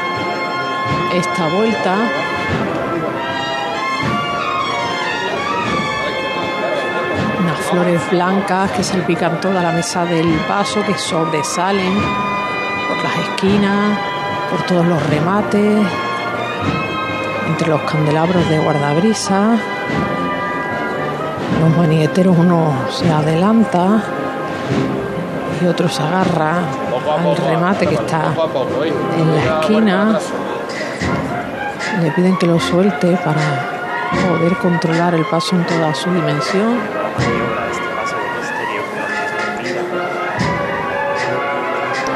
esta vuelta. Unas flores blancas que salpican toda la mesa del paso, que sobresalen por las esquinas, por todos los remates, entre los candelabros de guardabrisa. Los manigueteros uno se adelanta y otro se agarra al remate que está en la esquina. Le piden que lo suelte para poder controlar el paso en toda su dimensión.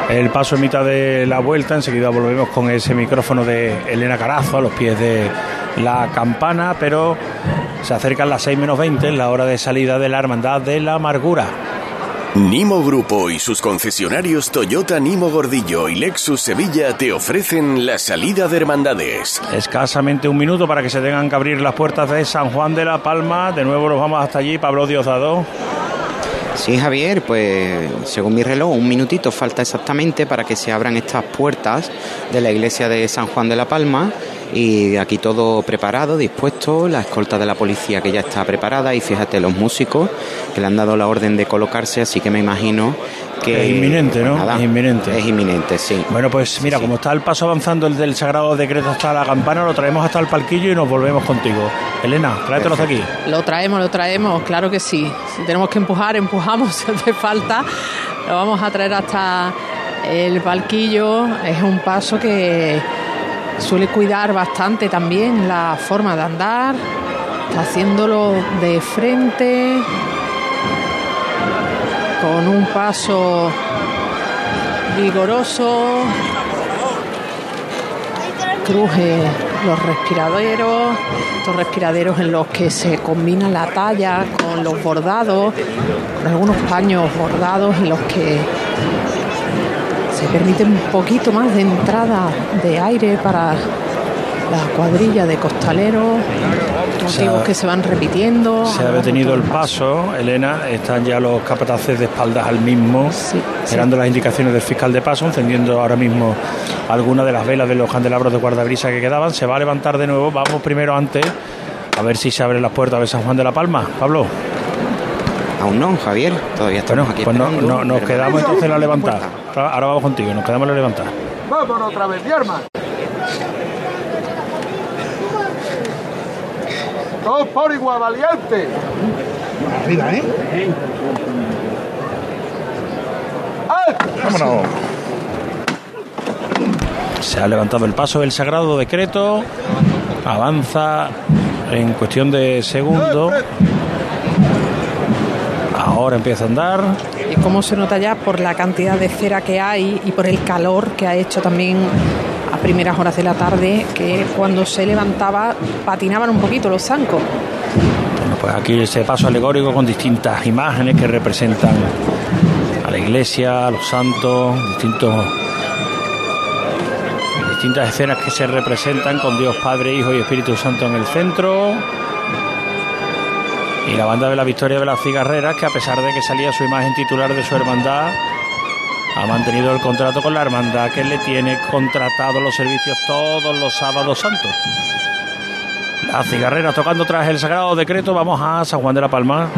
El paso en mitad de la vuelta, enseguida volvemos con ese micrófono de Elena Carazo a los pies de la campana, pero se acercan las 6 menos 20, la hora de salida de la Hermandad de la Amargura. Nimo Grupo y sus concesionarios Toyota Nimo Gordillo y Lexus Sevilla te ofrecen la salida de hermandades. Escasamente un minuto para que se tengan que abrir las puertas de San Juan de la Palma. De nuevo nos vamos hasta allí, Pablo Diosdado. Sí, Javier, pues según mi reloj, un minutito falta exactamente para que se abran estas puertas de la iglesia de San Juan de la Palma. Y aquí todo preparado, dispuesto, la escolta de la policía que ya está preparada y fíjate los músicos que le han dado la orden de colocarse, así que me imagino que... Es inminente, ¿no? Nada, Es inminente. Es inminente, sí. Bueno, pues mira, como está el paso avanzando el del Sagrado Decreto hasta la campana, lo traemos hasta el palquillo y nos volvemos contigo. Elena, tráetelos de aquí. Lo traemos, lo traemos, claro que sí. Si tenemos que empujar, empujamos si hace falta. Lo vamos a traer hasta el palquillo. Es un paso que suele cuidar bastante también la forma de andar. Haciéndolo de frente, con un paso vigoroso. Cruje los respiraderos, estos respiraderos en los que se combina la talla con los bordados, con algunos paños bordados en los que se permite un poquito más de entrada de aire para la cuadrilla de costaleros, motivos que se van repitiendo. Se ha detenido el paso, Elena, están ya los capataces de espaldas al mismo, esperando las indicaciones del fiscal de paso, encendiendo ahora mismo algunas de las velas de los candelabros de guardabrisa que quedaban. Se va a levantar de nuevo, vamos primero antes a ver si se abren las puertas de San Juan de la Palma. Pablo. Aún no, Javier, todavía estamos aquí. Pues no, nos quedamos entonces en la levantada. Ahora vamos contigo, nos quedamos en la levantada. Vámonos otra vez, mi hermano. Todos por igual, valiente. Arriba, ¿eh? Vámonos. Se ha levantado el paso del sagrado decreto. Avanza en cuestión de segundos. Ahora empieza a andar. Cómo se nota ya por la cantidad de cera que hay y por el calor que ha hecho también a primeras horas de la tarde, que cuando se levantaba patinaban un poquito los zancos. Bueno, pues aquí ese paso alegórico con distintas imágenes que representan a la iglesia, a los santos, distintos distintas escenas que se representan con Dios Padre, Hijo y Espíritu Santo en el centro. Y la banda de la Victoria de las Cigarreras, que a pesar de que salía su imagen titular de su hermandad, ha mantenido el contrato con la hermandad que le tiene contratado los servicios todos los sábados santos. Las cigarreras tocando tras el sagrado decreto, vamos a San Juan de la Palma.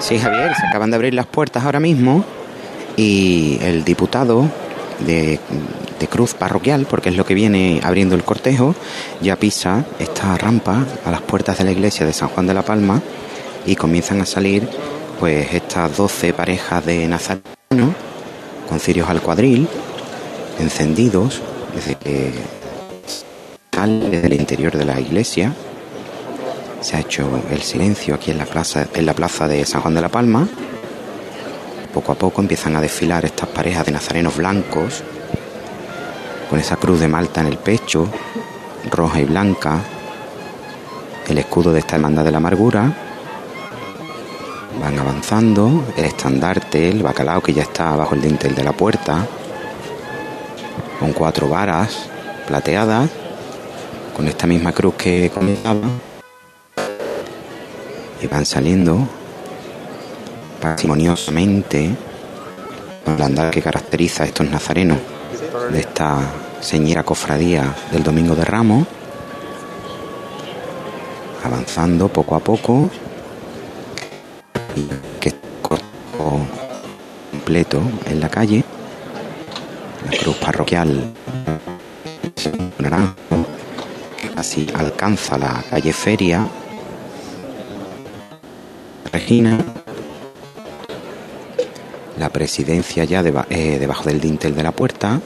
Sí, Javier, se acaban de abrir las puertas ahora mismo y el diputado de, de Cruz Parroquial, porque es lo que viene abriendo el cortejo, ya pisa esta rampa a las puertas de la iglesia de San Juan de la Palma y comienzan a salir pues estas 12 parejas de nazarenos con cirios al cuadril, encendidos desde que sale desde el interior de la iglesia. Se ha hecho el silencio aquí en la plaza, en la plaza de San Juan de la Palma. Poco a poco empiezan a desfilar estas parejas de nazarenos blancos, con esa cruz de Malta en el pecho, roja y blanca, el escudo de esta hermandad de la amargura. Van avanzando, el estandarte, el bacalao que ya está bajo el dintel de la puerta, con cuatro varas plateadas, con esta misma cruz que comentaba, y van saliendo parsimoniosamente con el andar que caracteriza a estos nazarenos de esta señera cofradía del Domingo de Ramos, avanzando poco a poco, y que corto completo en la calle, la cruz parroquial naranjo, casi alcanza la calle Feria, Regina, la presidencia ya eh, debajo del dintel de la puerta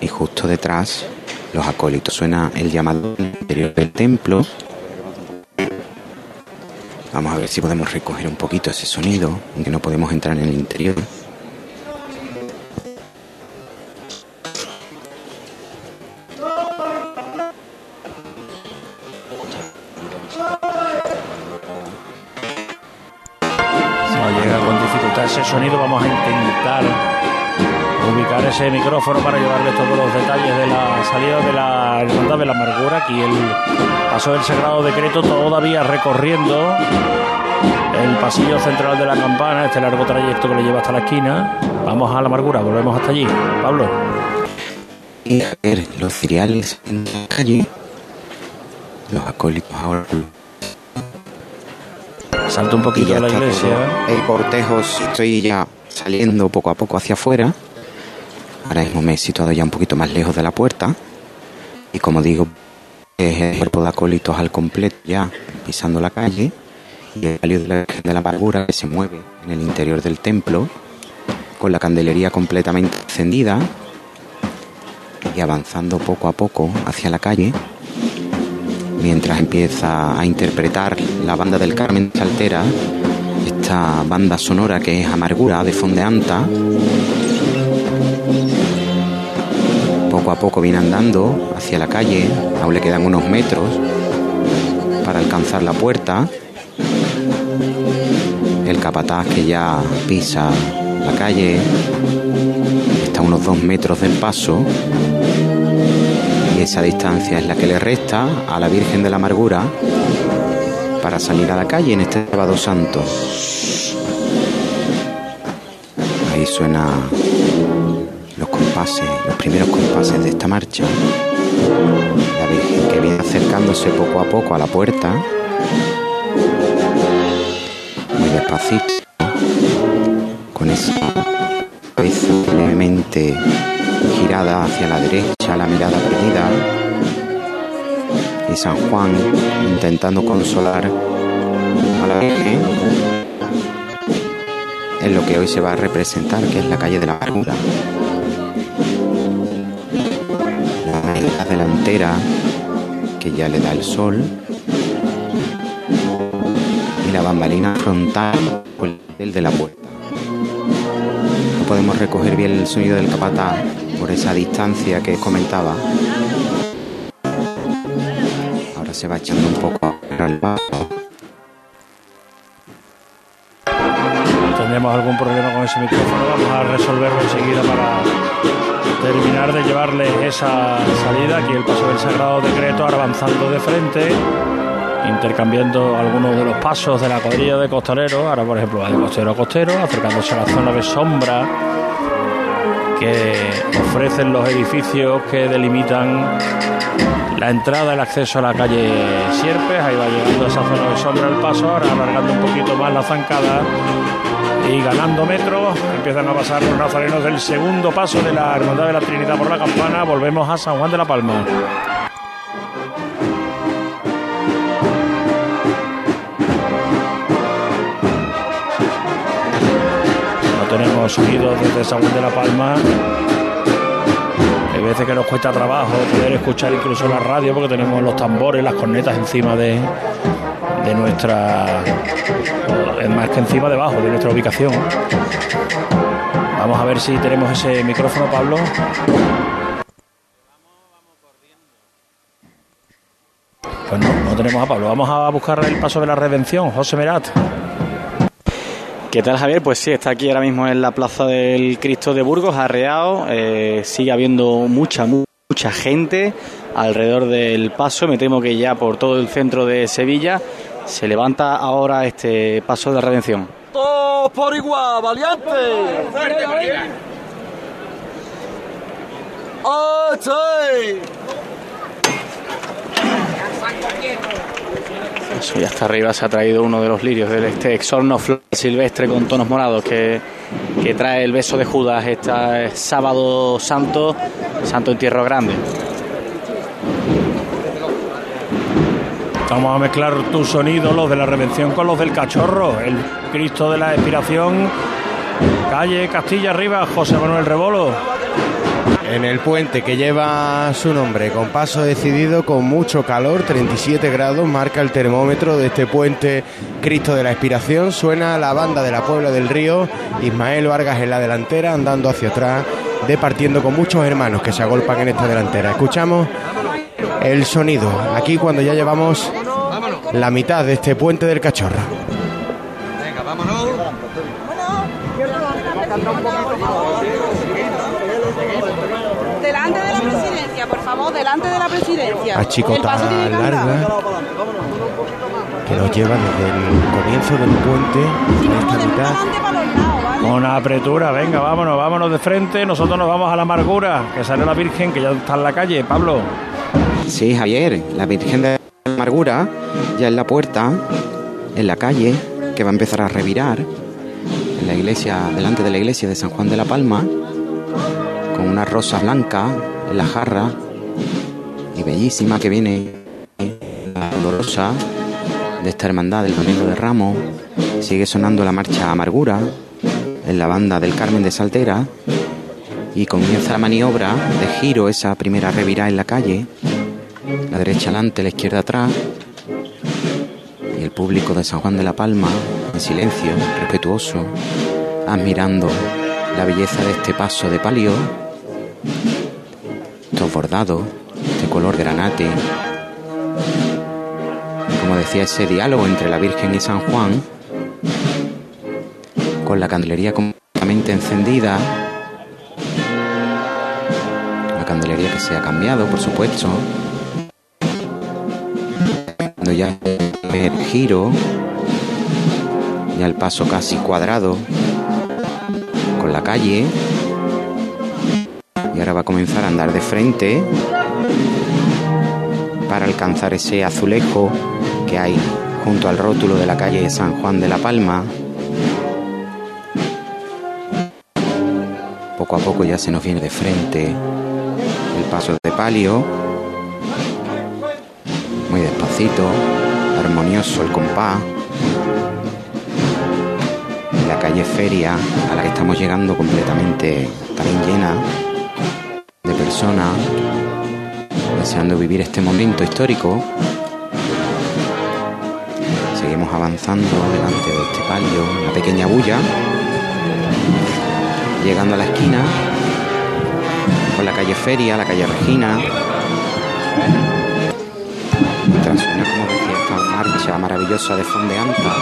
y justo detrás los acólitos. Suena el llamado interior del templo. Vamos a ver si podemos recoger un poquito ese sonido, aunque no podemos entrar en el interior. No llega con dificultad ese sonido, vamos a intentar ubicar ese micrófono para llevarles todos los detalles de la salida de la Hermandad de la Amargura. Aquí el paso del Sagrado Decreto todavía recorriendo el pasillo central de la campana, este largo trayecto que le lleva hasta la esquina. Vamos a la Amargura, volvemos hasta allí. Pablo. Y a ver los cereales en la calle. Los acólitos ahora. Salta un poquito de la iglesia. El cortejo, estoy ya saliendo poco a poco hacia afuera. Ahora mismo me he situado ya un poquito más lejos de la puerta. Y como digo, es el cuerpo de acólitos al completo ya pisando la calle. Y el palio de la, de la amargura que se mueve en el interior del templo con la candelería completamente encendida y avanzando poco a poco hacia la calle mientras empieza a interpretar la banda del Carmen Saltera esta banda sonora que es Amargura de Fondeanta poco a poco viene andando hacia la calle aún le quedan unos metros para alcanzar la puerta el capataz que ya pisa la calle está a unos dos metros del paso y esa distancia es la que le resta a la Virgen de la Amargura para salir a la calle en este sábado santo. Ahí suena los primeros compases de esta marcha. La Virgen que viene acercándose poco a poco a la puerta despacito, con esa cabeza levemente girada hacia la derecha, la mirada perdida. Y San Juan intentando consolar a la Virgen en lo que hoy se va a representar, que es la calle de la amargura. Delantera que ya le da el sol y la bambalina frontal con el de la puerta. No podemos recoger bien el sonido del capataz por esa distancia que comentaba. Ahora se va echando un poco al paso. Tendremos algún problema con ese micrófono, vamos a resolverlo enseguida para terminar de llevarles esa salida. Aquí el paso del Sagrado Decreto, avanzando de frente, intercambiando algunos de los pasos de la cuadrilla de costaleros. Ahora, por ejemplo, va de costero a costero, acercándose a la zona de sombra que ofrecen los edificios que delimitan la entrada, el acceso a la calle Sierpes. Ahí va llegando esa zona de sombra el paso, ahora alargando un poquito más la zancada y ganando metros. Empiezan a pasar los nazarenos del segundo paso de la Hermandad de la Trinidad por la campana. Volvemos a San Juan de la Palma. No tenemos sonidos desde San Juan de la Palma. Hay veces que nos cuesta trabajo poder escuchar incluso la radio porque tenemos los tambores, las cornetas encima de, de nuestra. Es más que encima, debajo de nuestra ubicación. Vamos a ver si tenemos ese micrófono, Pablo. Pues no, no tenemos a Pablo. Vamos a buscar el paso de la redención, José Merat. ¿Qué tal Javier? Pues sí, está aquí ahora mismo en la plaza del Cristo de Burgos, arreado. Eh, sigue habiendo mucha, mu- mucha gente alrededor del paso. Me temo que ya por todo el centro de Sevilla se levanta ahora este paso de la redención. Todos por igual, valiente. ¡Ate! Eso ya hasta arriba se ha traído uno de los lirios de este exorno flor silvestre con tonos morados que, que trae el beso de Judas este sábado santo, santo entierro grande. Vamos a mezclar tus sonidos, los de la redención, con los del cachorro. El Cristo de la expiración. Calle Castilla arriba, José Manuel Rebolo. En el puente que lleva su nombre, con paso decidido, con mucho calor, 37 grados, marca el termómetro de este puente Cristo de la Expiración. Suena la banda de la Puebla del Río, Ismael Vargas en la delantera, andando hacia atrás, departiendo con muchos hermanos que se agolpan en esta delantera. Escuchamos el sonido aquí cuando ya llevamos la mitad de este puente del cachorro. Venga, vámonos. Delante de la presidencia, por favor, delante de la presidencia. Andar. larga que nos lleva desde el comienzo del puente en esta mitad. Con apretura, venga, vámonos, vámonos de frente. Nosotros nos vamos a la amargura, que sale la Virgen, que ya está en la calle. Pablo. Sí, Javier, la Virgen de Amargura ya en la puerta, en la calle, que va a empezar a revirar, en la iglesia, delante de la iglesia de San Juan de la Palma, con una rosa blanca en la jarra y bellísima que viene la dolorosa de esta hermandad del Domingo de Ramos. Sigue sonando la marcha Amargura en la banda del Carmen de Saltera y comienza la maniobra de giro, esa primera revirada en la calle, la derecha adelante, la izquierda atrás, y el público de San Juan de la Palma, en silencio, respetuoso, admirando la belleza de este paso de palio, estos bordados, este color granate, como decía, ese diálogo entre la Virgen y San Juan, con la candelería completamente encendida, la candelería que se ha cambiado, por supuesto, ya el giro, ya el paso casi cuadrado con la calle. Y ahora va a comenzar a andar de frente para alcanzar ese azulejo que hay junto al rótulo de la calle San Juan de la Palma. Poco a poco ya se nos viene de frente el paso de palio. Muy despacito, armonioso el compás. La calle Feria, a la que estamos llegando completamente también llena de personas deseando vivir este momento histórico. Seguimos avanzando delante de este palio, una pequeña bulla, llegando a la esquina con la calle Feria, la calle Regina. Marcha maravillosa de Fondeanta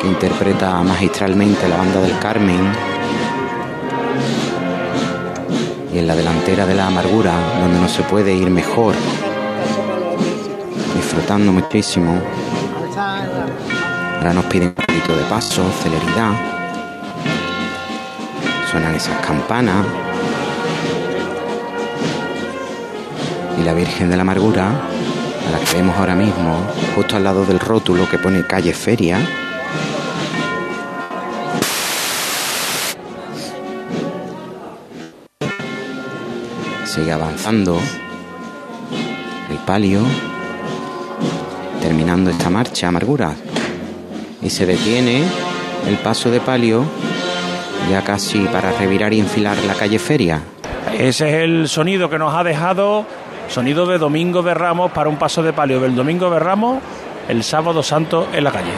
que interpreta magistralmente la banda del Carmen y en la delantera de la amargura, donde no se puede ir mejor, disfrutando muchísimo. Ahora nos piden un poquito de paso, celeridad. Suenan esas campanas. La Virgen de la Amargura, a la que vemos ahora mismo, justo al lado del rótulo que pone calle Feria, sigue avanzando el palio, terminando esta marcha amargura. Y se detiene el paso de palio ya casi para revirar y enfilar la calle Feria. Ese es el sonido que nos ha dejado, sonido de Domingo de Ramos para un paso de palio del Domingo de Ramos el sábado santo en la calle.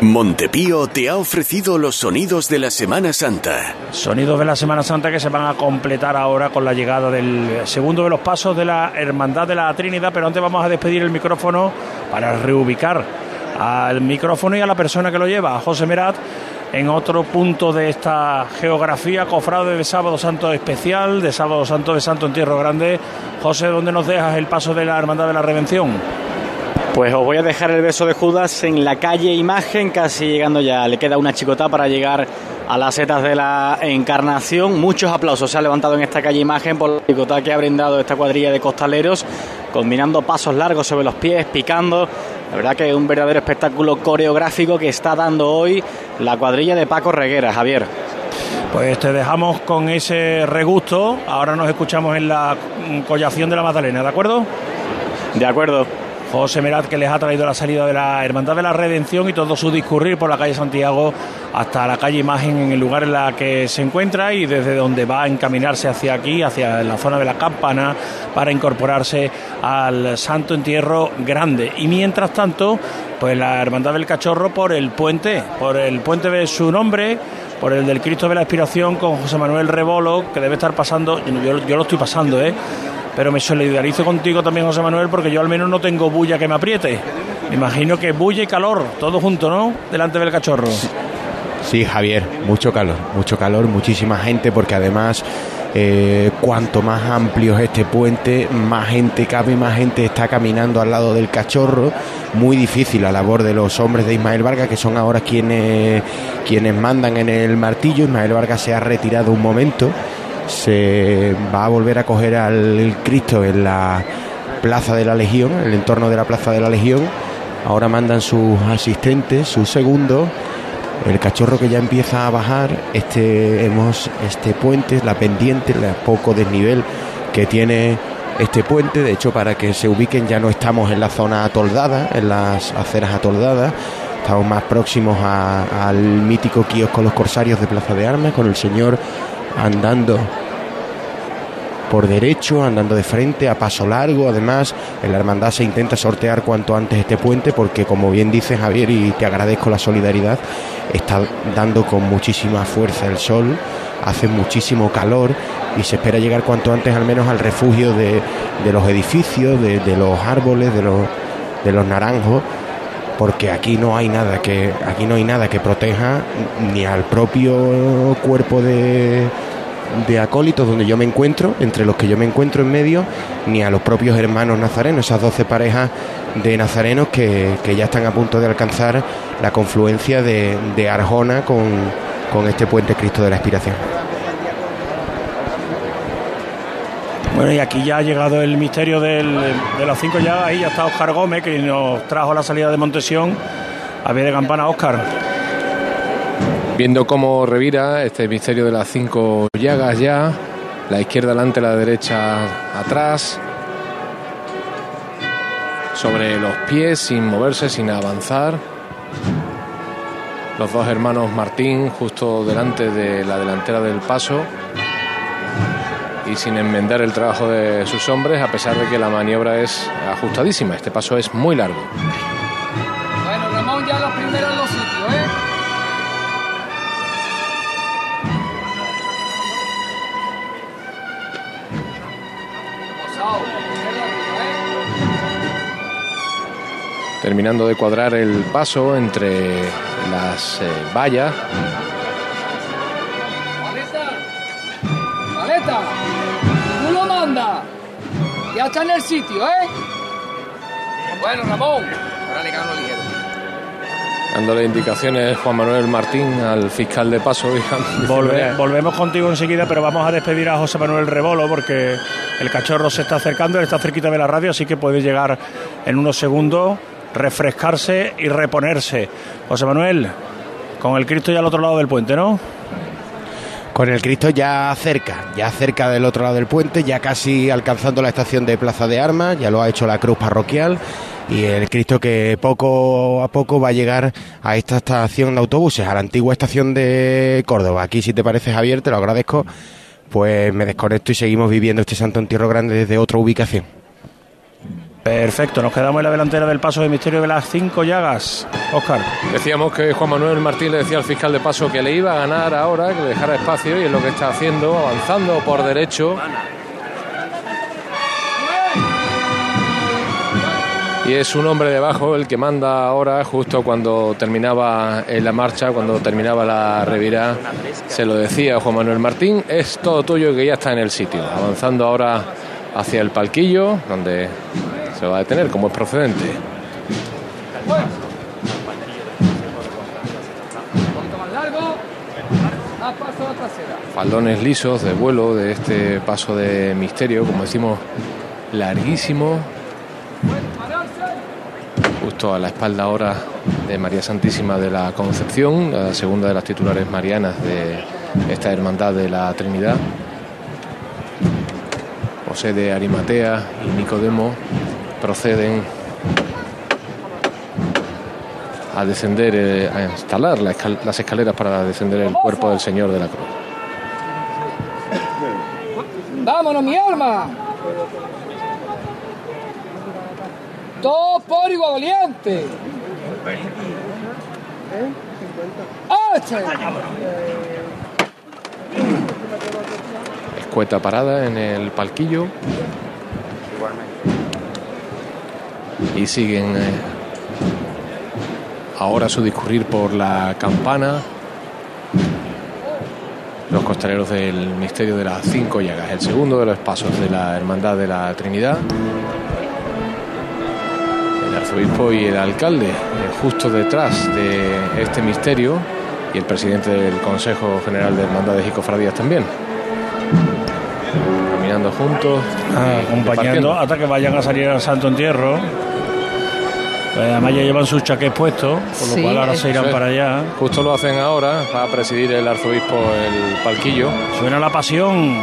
Montepío te ha ofrecido los sonidos de la Semana Santa. Sonidos de la Semana Santa que se van a completar ahora con la llegada del segundo de los pasos de la Hermandad de la Trinidad, pero antes vamos a despedir el micrófono para reubicar al micrófono y a la persona que lo lleva, a José Merat, en otro punto de esta geografía, cofrade de Sábado Santo especial, de Sábado Santo de Santo Entierro Grande. José, ¿dónde nos dejas el paso de la Hermandad de la Redención? Pues os voy a dejar el beso de Judas en la calle Imagen, casi llegando ya. Le queda una chicota para llegar a las setas de la Encarnación. Muchos aplausos se ha levantado en esta calle Imagen por la chicota que ha brindado esta cuadrilla de costaleros, combinando pasos largos sobre los pies, picando. La verdad que es un verdadero espectáculo coreográfico que está dando hoy la cuadrilla de Paco Reguera, Javier. Pues te dejamos con ese regusto. Ahora nos escuchamos en la collación de la Magdalena, ¿de acuerdo? De acuerdo. José Merat que les ha traído la salida de la Hermandad de la Redención y todo su discurrir por la calle Santiago hasta la calle Imagen en el lugar en la que se encuentra y desde donde va a encaminarse hacia aquí, hacia la zona de la campana para incorporarse al Santo Entierro Grande. Y mientras tanto, pues la Hermandad del Cachorro por el puente, por el puente de su nombre, por el del Cristo de la Expiración con José Manuel Rebolo, que debe estar pasando, yo, yo lo estoy pasando, ¿eh? pero me solidarizo contigo también, José Manuel, porque yo al menos no tengo bulla que me apriete. Me imagino que bulla y calor, todo junto, ¿no? Delante del cachorro. Sí, Javier, mucho calor, mucho calor, muchísima gente, porque además eh, cuanto más amplio es este puente, más gente cabe, más gente está caminando al lado del cachorro. Muy difícil la labor de los hombres de Ismael Vargas, que son ahora quienes, quienes mandan en el martillo. Ismael Vargas se ha retirado un momento se va a volver a coger al Cristo en la Plaza de la Legión, en el entorno de la Plaza de la Legión. Ahora mandan sus asistentes, sus segundos. El cachorro que ya empieza a bajar, este, hemos, este puente, la pendiente, el poco desnivel que tiene este puente. De hecho, para que se ubiquen, ya no estamos en la zona atoldada, en las aceras atoldadas. Estamos más próximos al mítico kiosco Los Corsarios de Plaza de Armas, con el señor andando por derecho, andando de frente, a paso largo. Además, en la hermandad se intenta sortear cuanto antes este puente porque, como bien dice Javier, y te agradezco la solidaridad, está dando con muchísima fuerza el sol, hace muchísimo calor y se espera llegar cuanto antes al menos al refugio de, de los edificios, de, de, los árboles, de los, de los naranjos porque aquí no hay nada que aquí no hay nada que proteja ni al propio cuerpo de, de acólitos donde yo me encuentro, entre los que yo me encuentro en medio, ni a los propios hermanos nazarenos, esas 12 parejas de nazarenos que, que ya están a punto de alcanzar la confluencia de, de Arjona con, con este puente Cristo de la Expiración. Bueno, y aquí ya ha llegado el misterio del, de los cinco ya, ahí ya está Oscar Gómez, que nos trajo la salida de Montesión a pie de campana, Oscar. Viendo cómo revira este misterio de las cinco llagas ya, la izquierda delante, la derecha atrás, sobre los pies, sin moverse, sin avanzar. Los dos hermanos Martín justo delante de la delantera del paso y sin enmendar el trabajo de sus hombres, a pesar de que la maniobra es ajustadísima. Este paso es muy largo. Terminando de cuadrar el paso entre las eh, vallas. Paleta, paleta, tú lo manda. Ya está en el sitio, ¿eh? Bueno, Ramón, ahora le cago ligero. Dándole indicaciones Juan Manuel Martín al fiscal de paso. Volve- volvemos contigo enseguida, pero vamos a despedir a José Manuel Rebolo porque el cachorro se está acercando, él está cerquita de la radio, así que puede llegar en unos segundos, refrescarse y reponerse. José Manuel, con el Cristo ya al otro lado del puente, ¿no? Con el Cristo ya cerca, ya cerca del otro lado del puente, ya casi alcanzando la estación de Plaza de Armas, ya lo ha hecho la cruz parroquial y el Cristo que poco a poco va a llegar a esta estación de autobuses, a la antigua estación de Córdoba. Aquí si te parece Javier, te lo agradezco, pues me desconecto y seguimos viviendo este Santo Entierro Grande desde otra ubicación. Perfecto, nos quedamos en la delantera del paso de misterio de las cinco llagas. Oscar. Decíamos que Juan Manuel Martín le decía al fiscal de paso que le iba a ganar ahora, que le dejara espacio y es lo que está haciendo, avanzando por derecho. Y es un hombre debajo el que manda ahora, justo cuando terminaba en la marcha, cuando terminaba la revirá, se lo decía Juan Manuel Martín, es todo tuyo que ya está en el sitio. Avanzando ahora hacia el palquillo, donde se va a detener, como es procedente. Faldones lisos de vuelo de este paso de misterio, como decimos, larguísimo, justo a la espalda ahora de María Santísima de la Concepción, la segunda de las titulares marianas de esta hermandad de la Trinidad. José de Arimatea y Nicodemo proceden a descender, eh, a instalar la escal- las escaleras para descender el cuerpo del Señor de la Cruz. ¡Vámonos, mi alma! Dos por igual valiente. Escueta parada en el palquillo. Y siguen eh, ahora su discurrir por la campana. Los costaleros del misterio de las cinco llagas, el segundo de los pasos de la Hermandad de la Trinidad. El arzobispo y el alcalde, eh, justo detrás de este misterio, y el presidente del Consejo General de Hermandades y Cofradías también. Caminando juntos. Ah, acompañando hasta que vayan a salir al Santo Entierro. Pues además ya llevan sus chaqués puestos, por lo Sí, cual ahora se irán para allá. Justo lo hacen ahora, va a presidir el arzobispo el palquillo. Suena la pasión.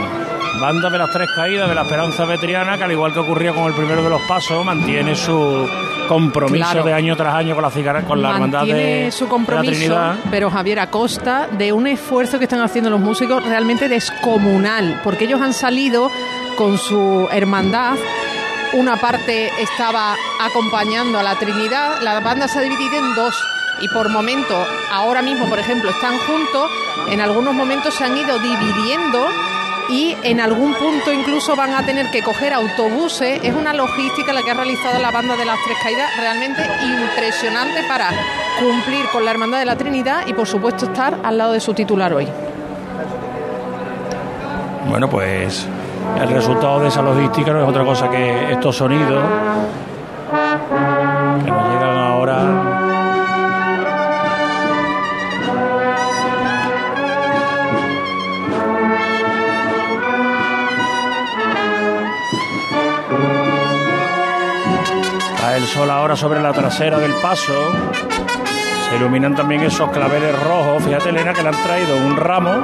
Banda de las tres caídas de la Esperanza Vetriana, que al igual que ocurría con el primero de los pasos, mantiene su compromiso Claro. de año tras año con la, cigarra- con la hermandad Mantiene de su de compromiso, la Trinidad. pero Javier a costa de un esfuerzo que están haciendo los músicos realmente descomunal, porque ellos han salido con su hermandad. Una parte estaba acompañando a la Trinidad, la banda se ha dividido en dos y por momento, ahora mismo, por ejemplo, están juntos, en algunos momentos se han ido dividiendo y en algún punto incluso van a tener que coger autobuses. Es una logística la que ha realizado la banda de las Tres Caídas realmente impresionante para cumplir con la Hermandad de la Trinidad y por supuesto estar al lado de su titular hoy. Bueno, pues el resultado de esa logística no es otra cosa que estos sonidos que nos llegan ahora. El sol ahora sobre la trasera del paso. Se iluminan también esos claveles rojos. Fíjate, Elena, que le han traído un ramo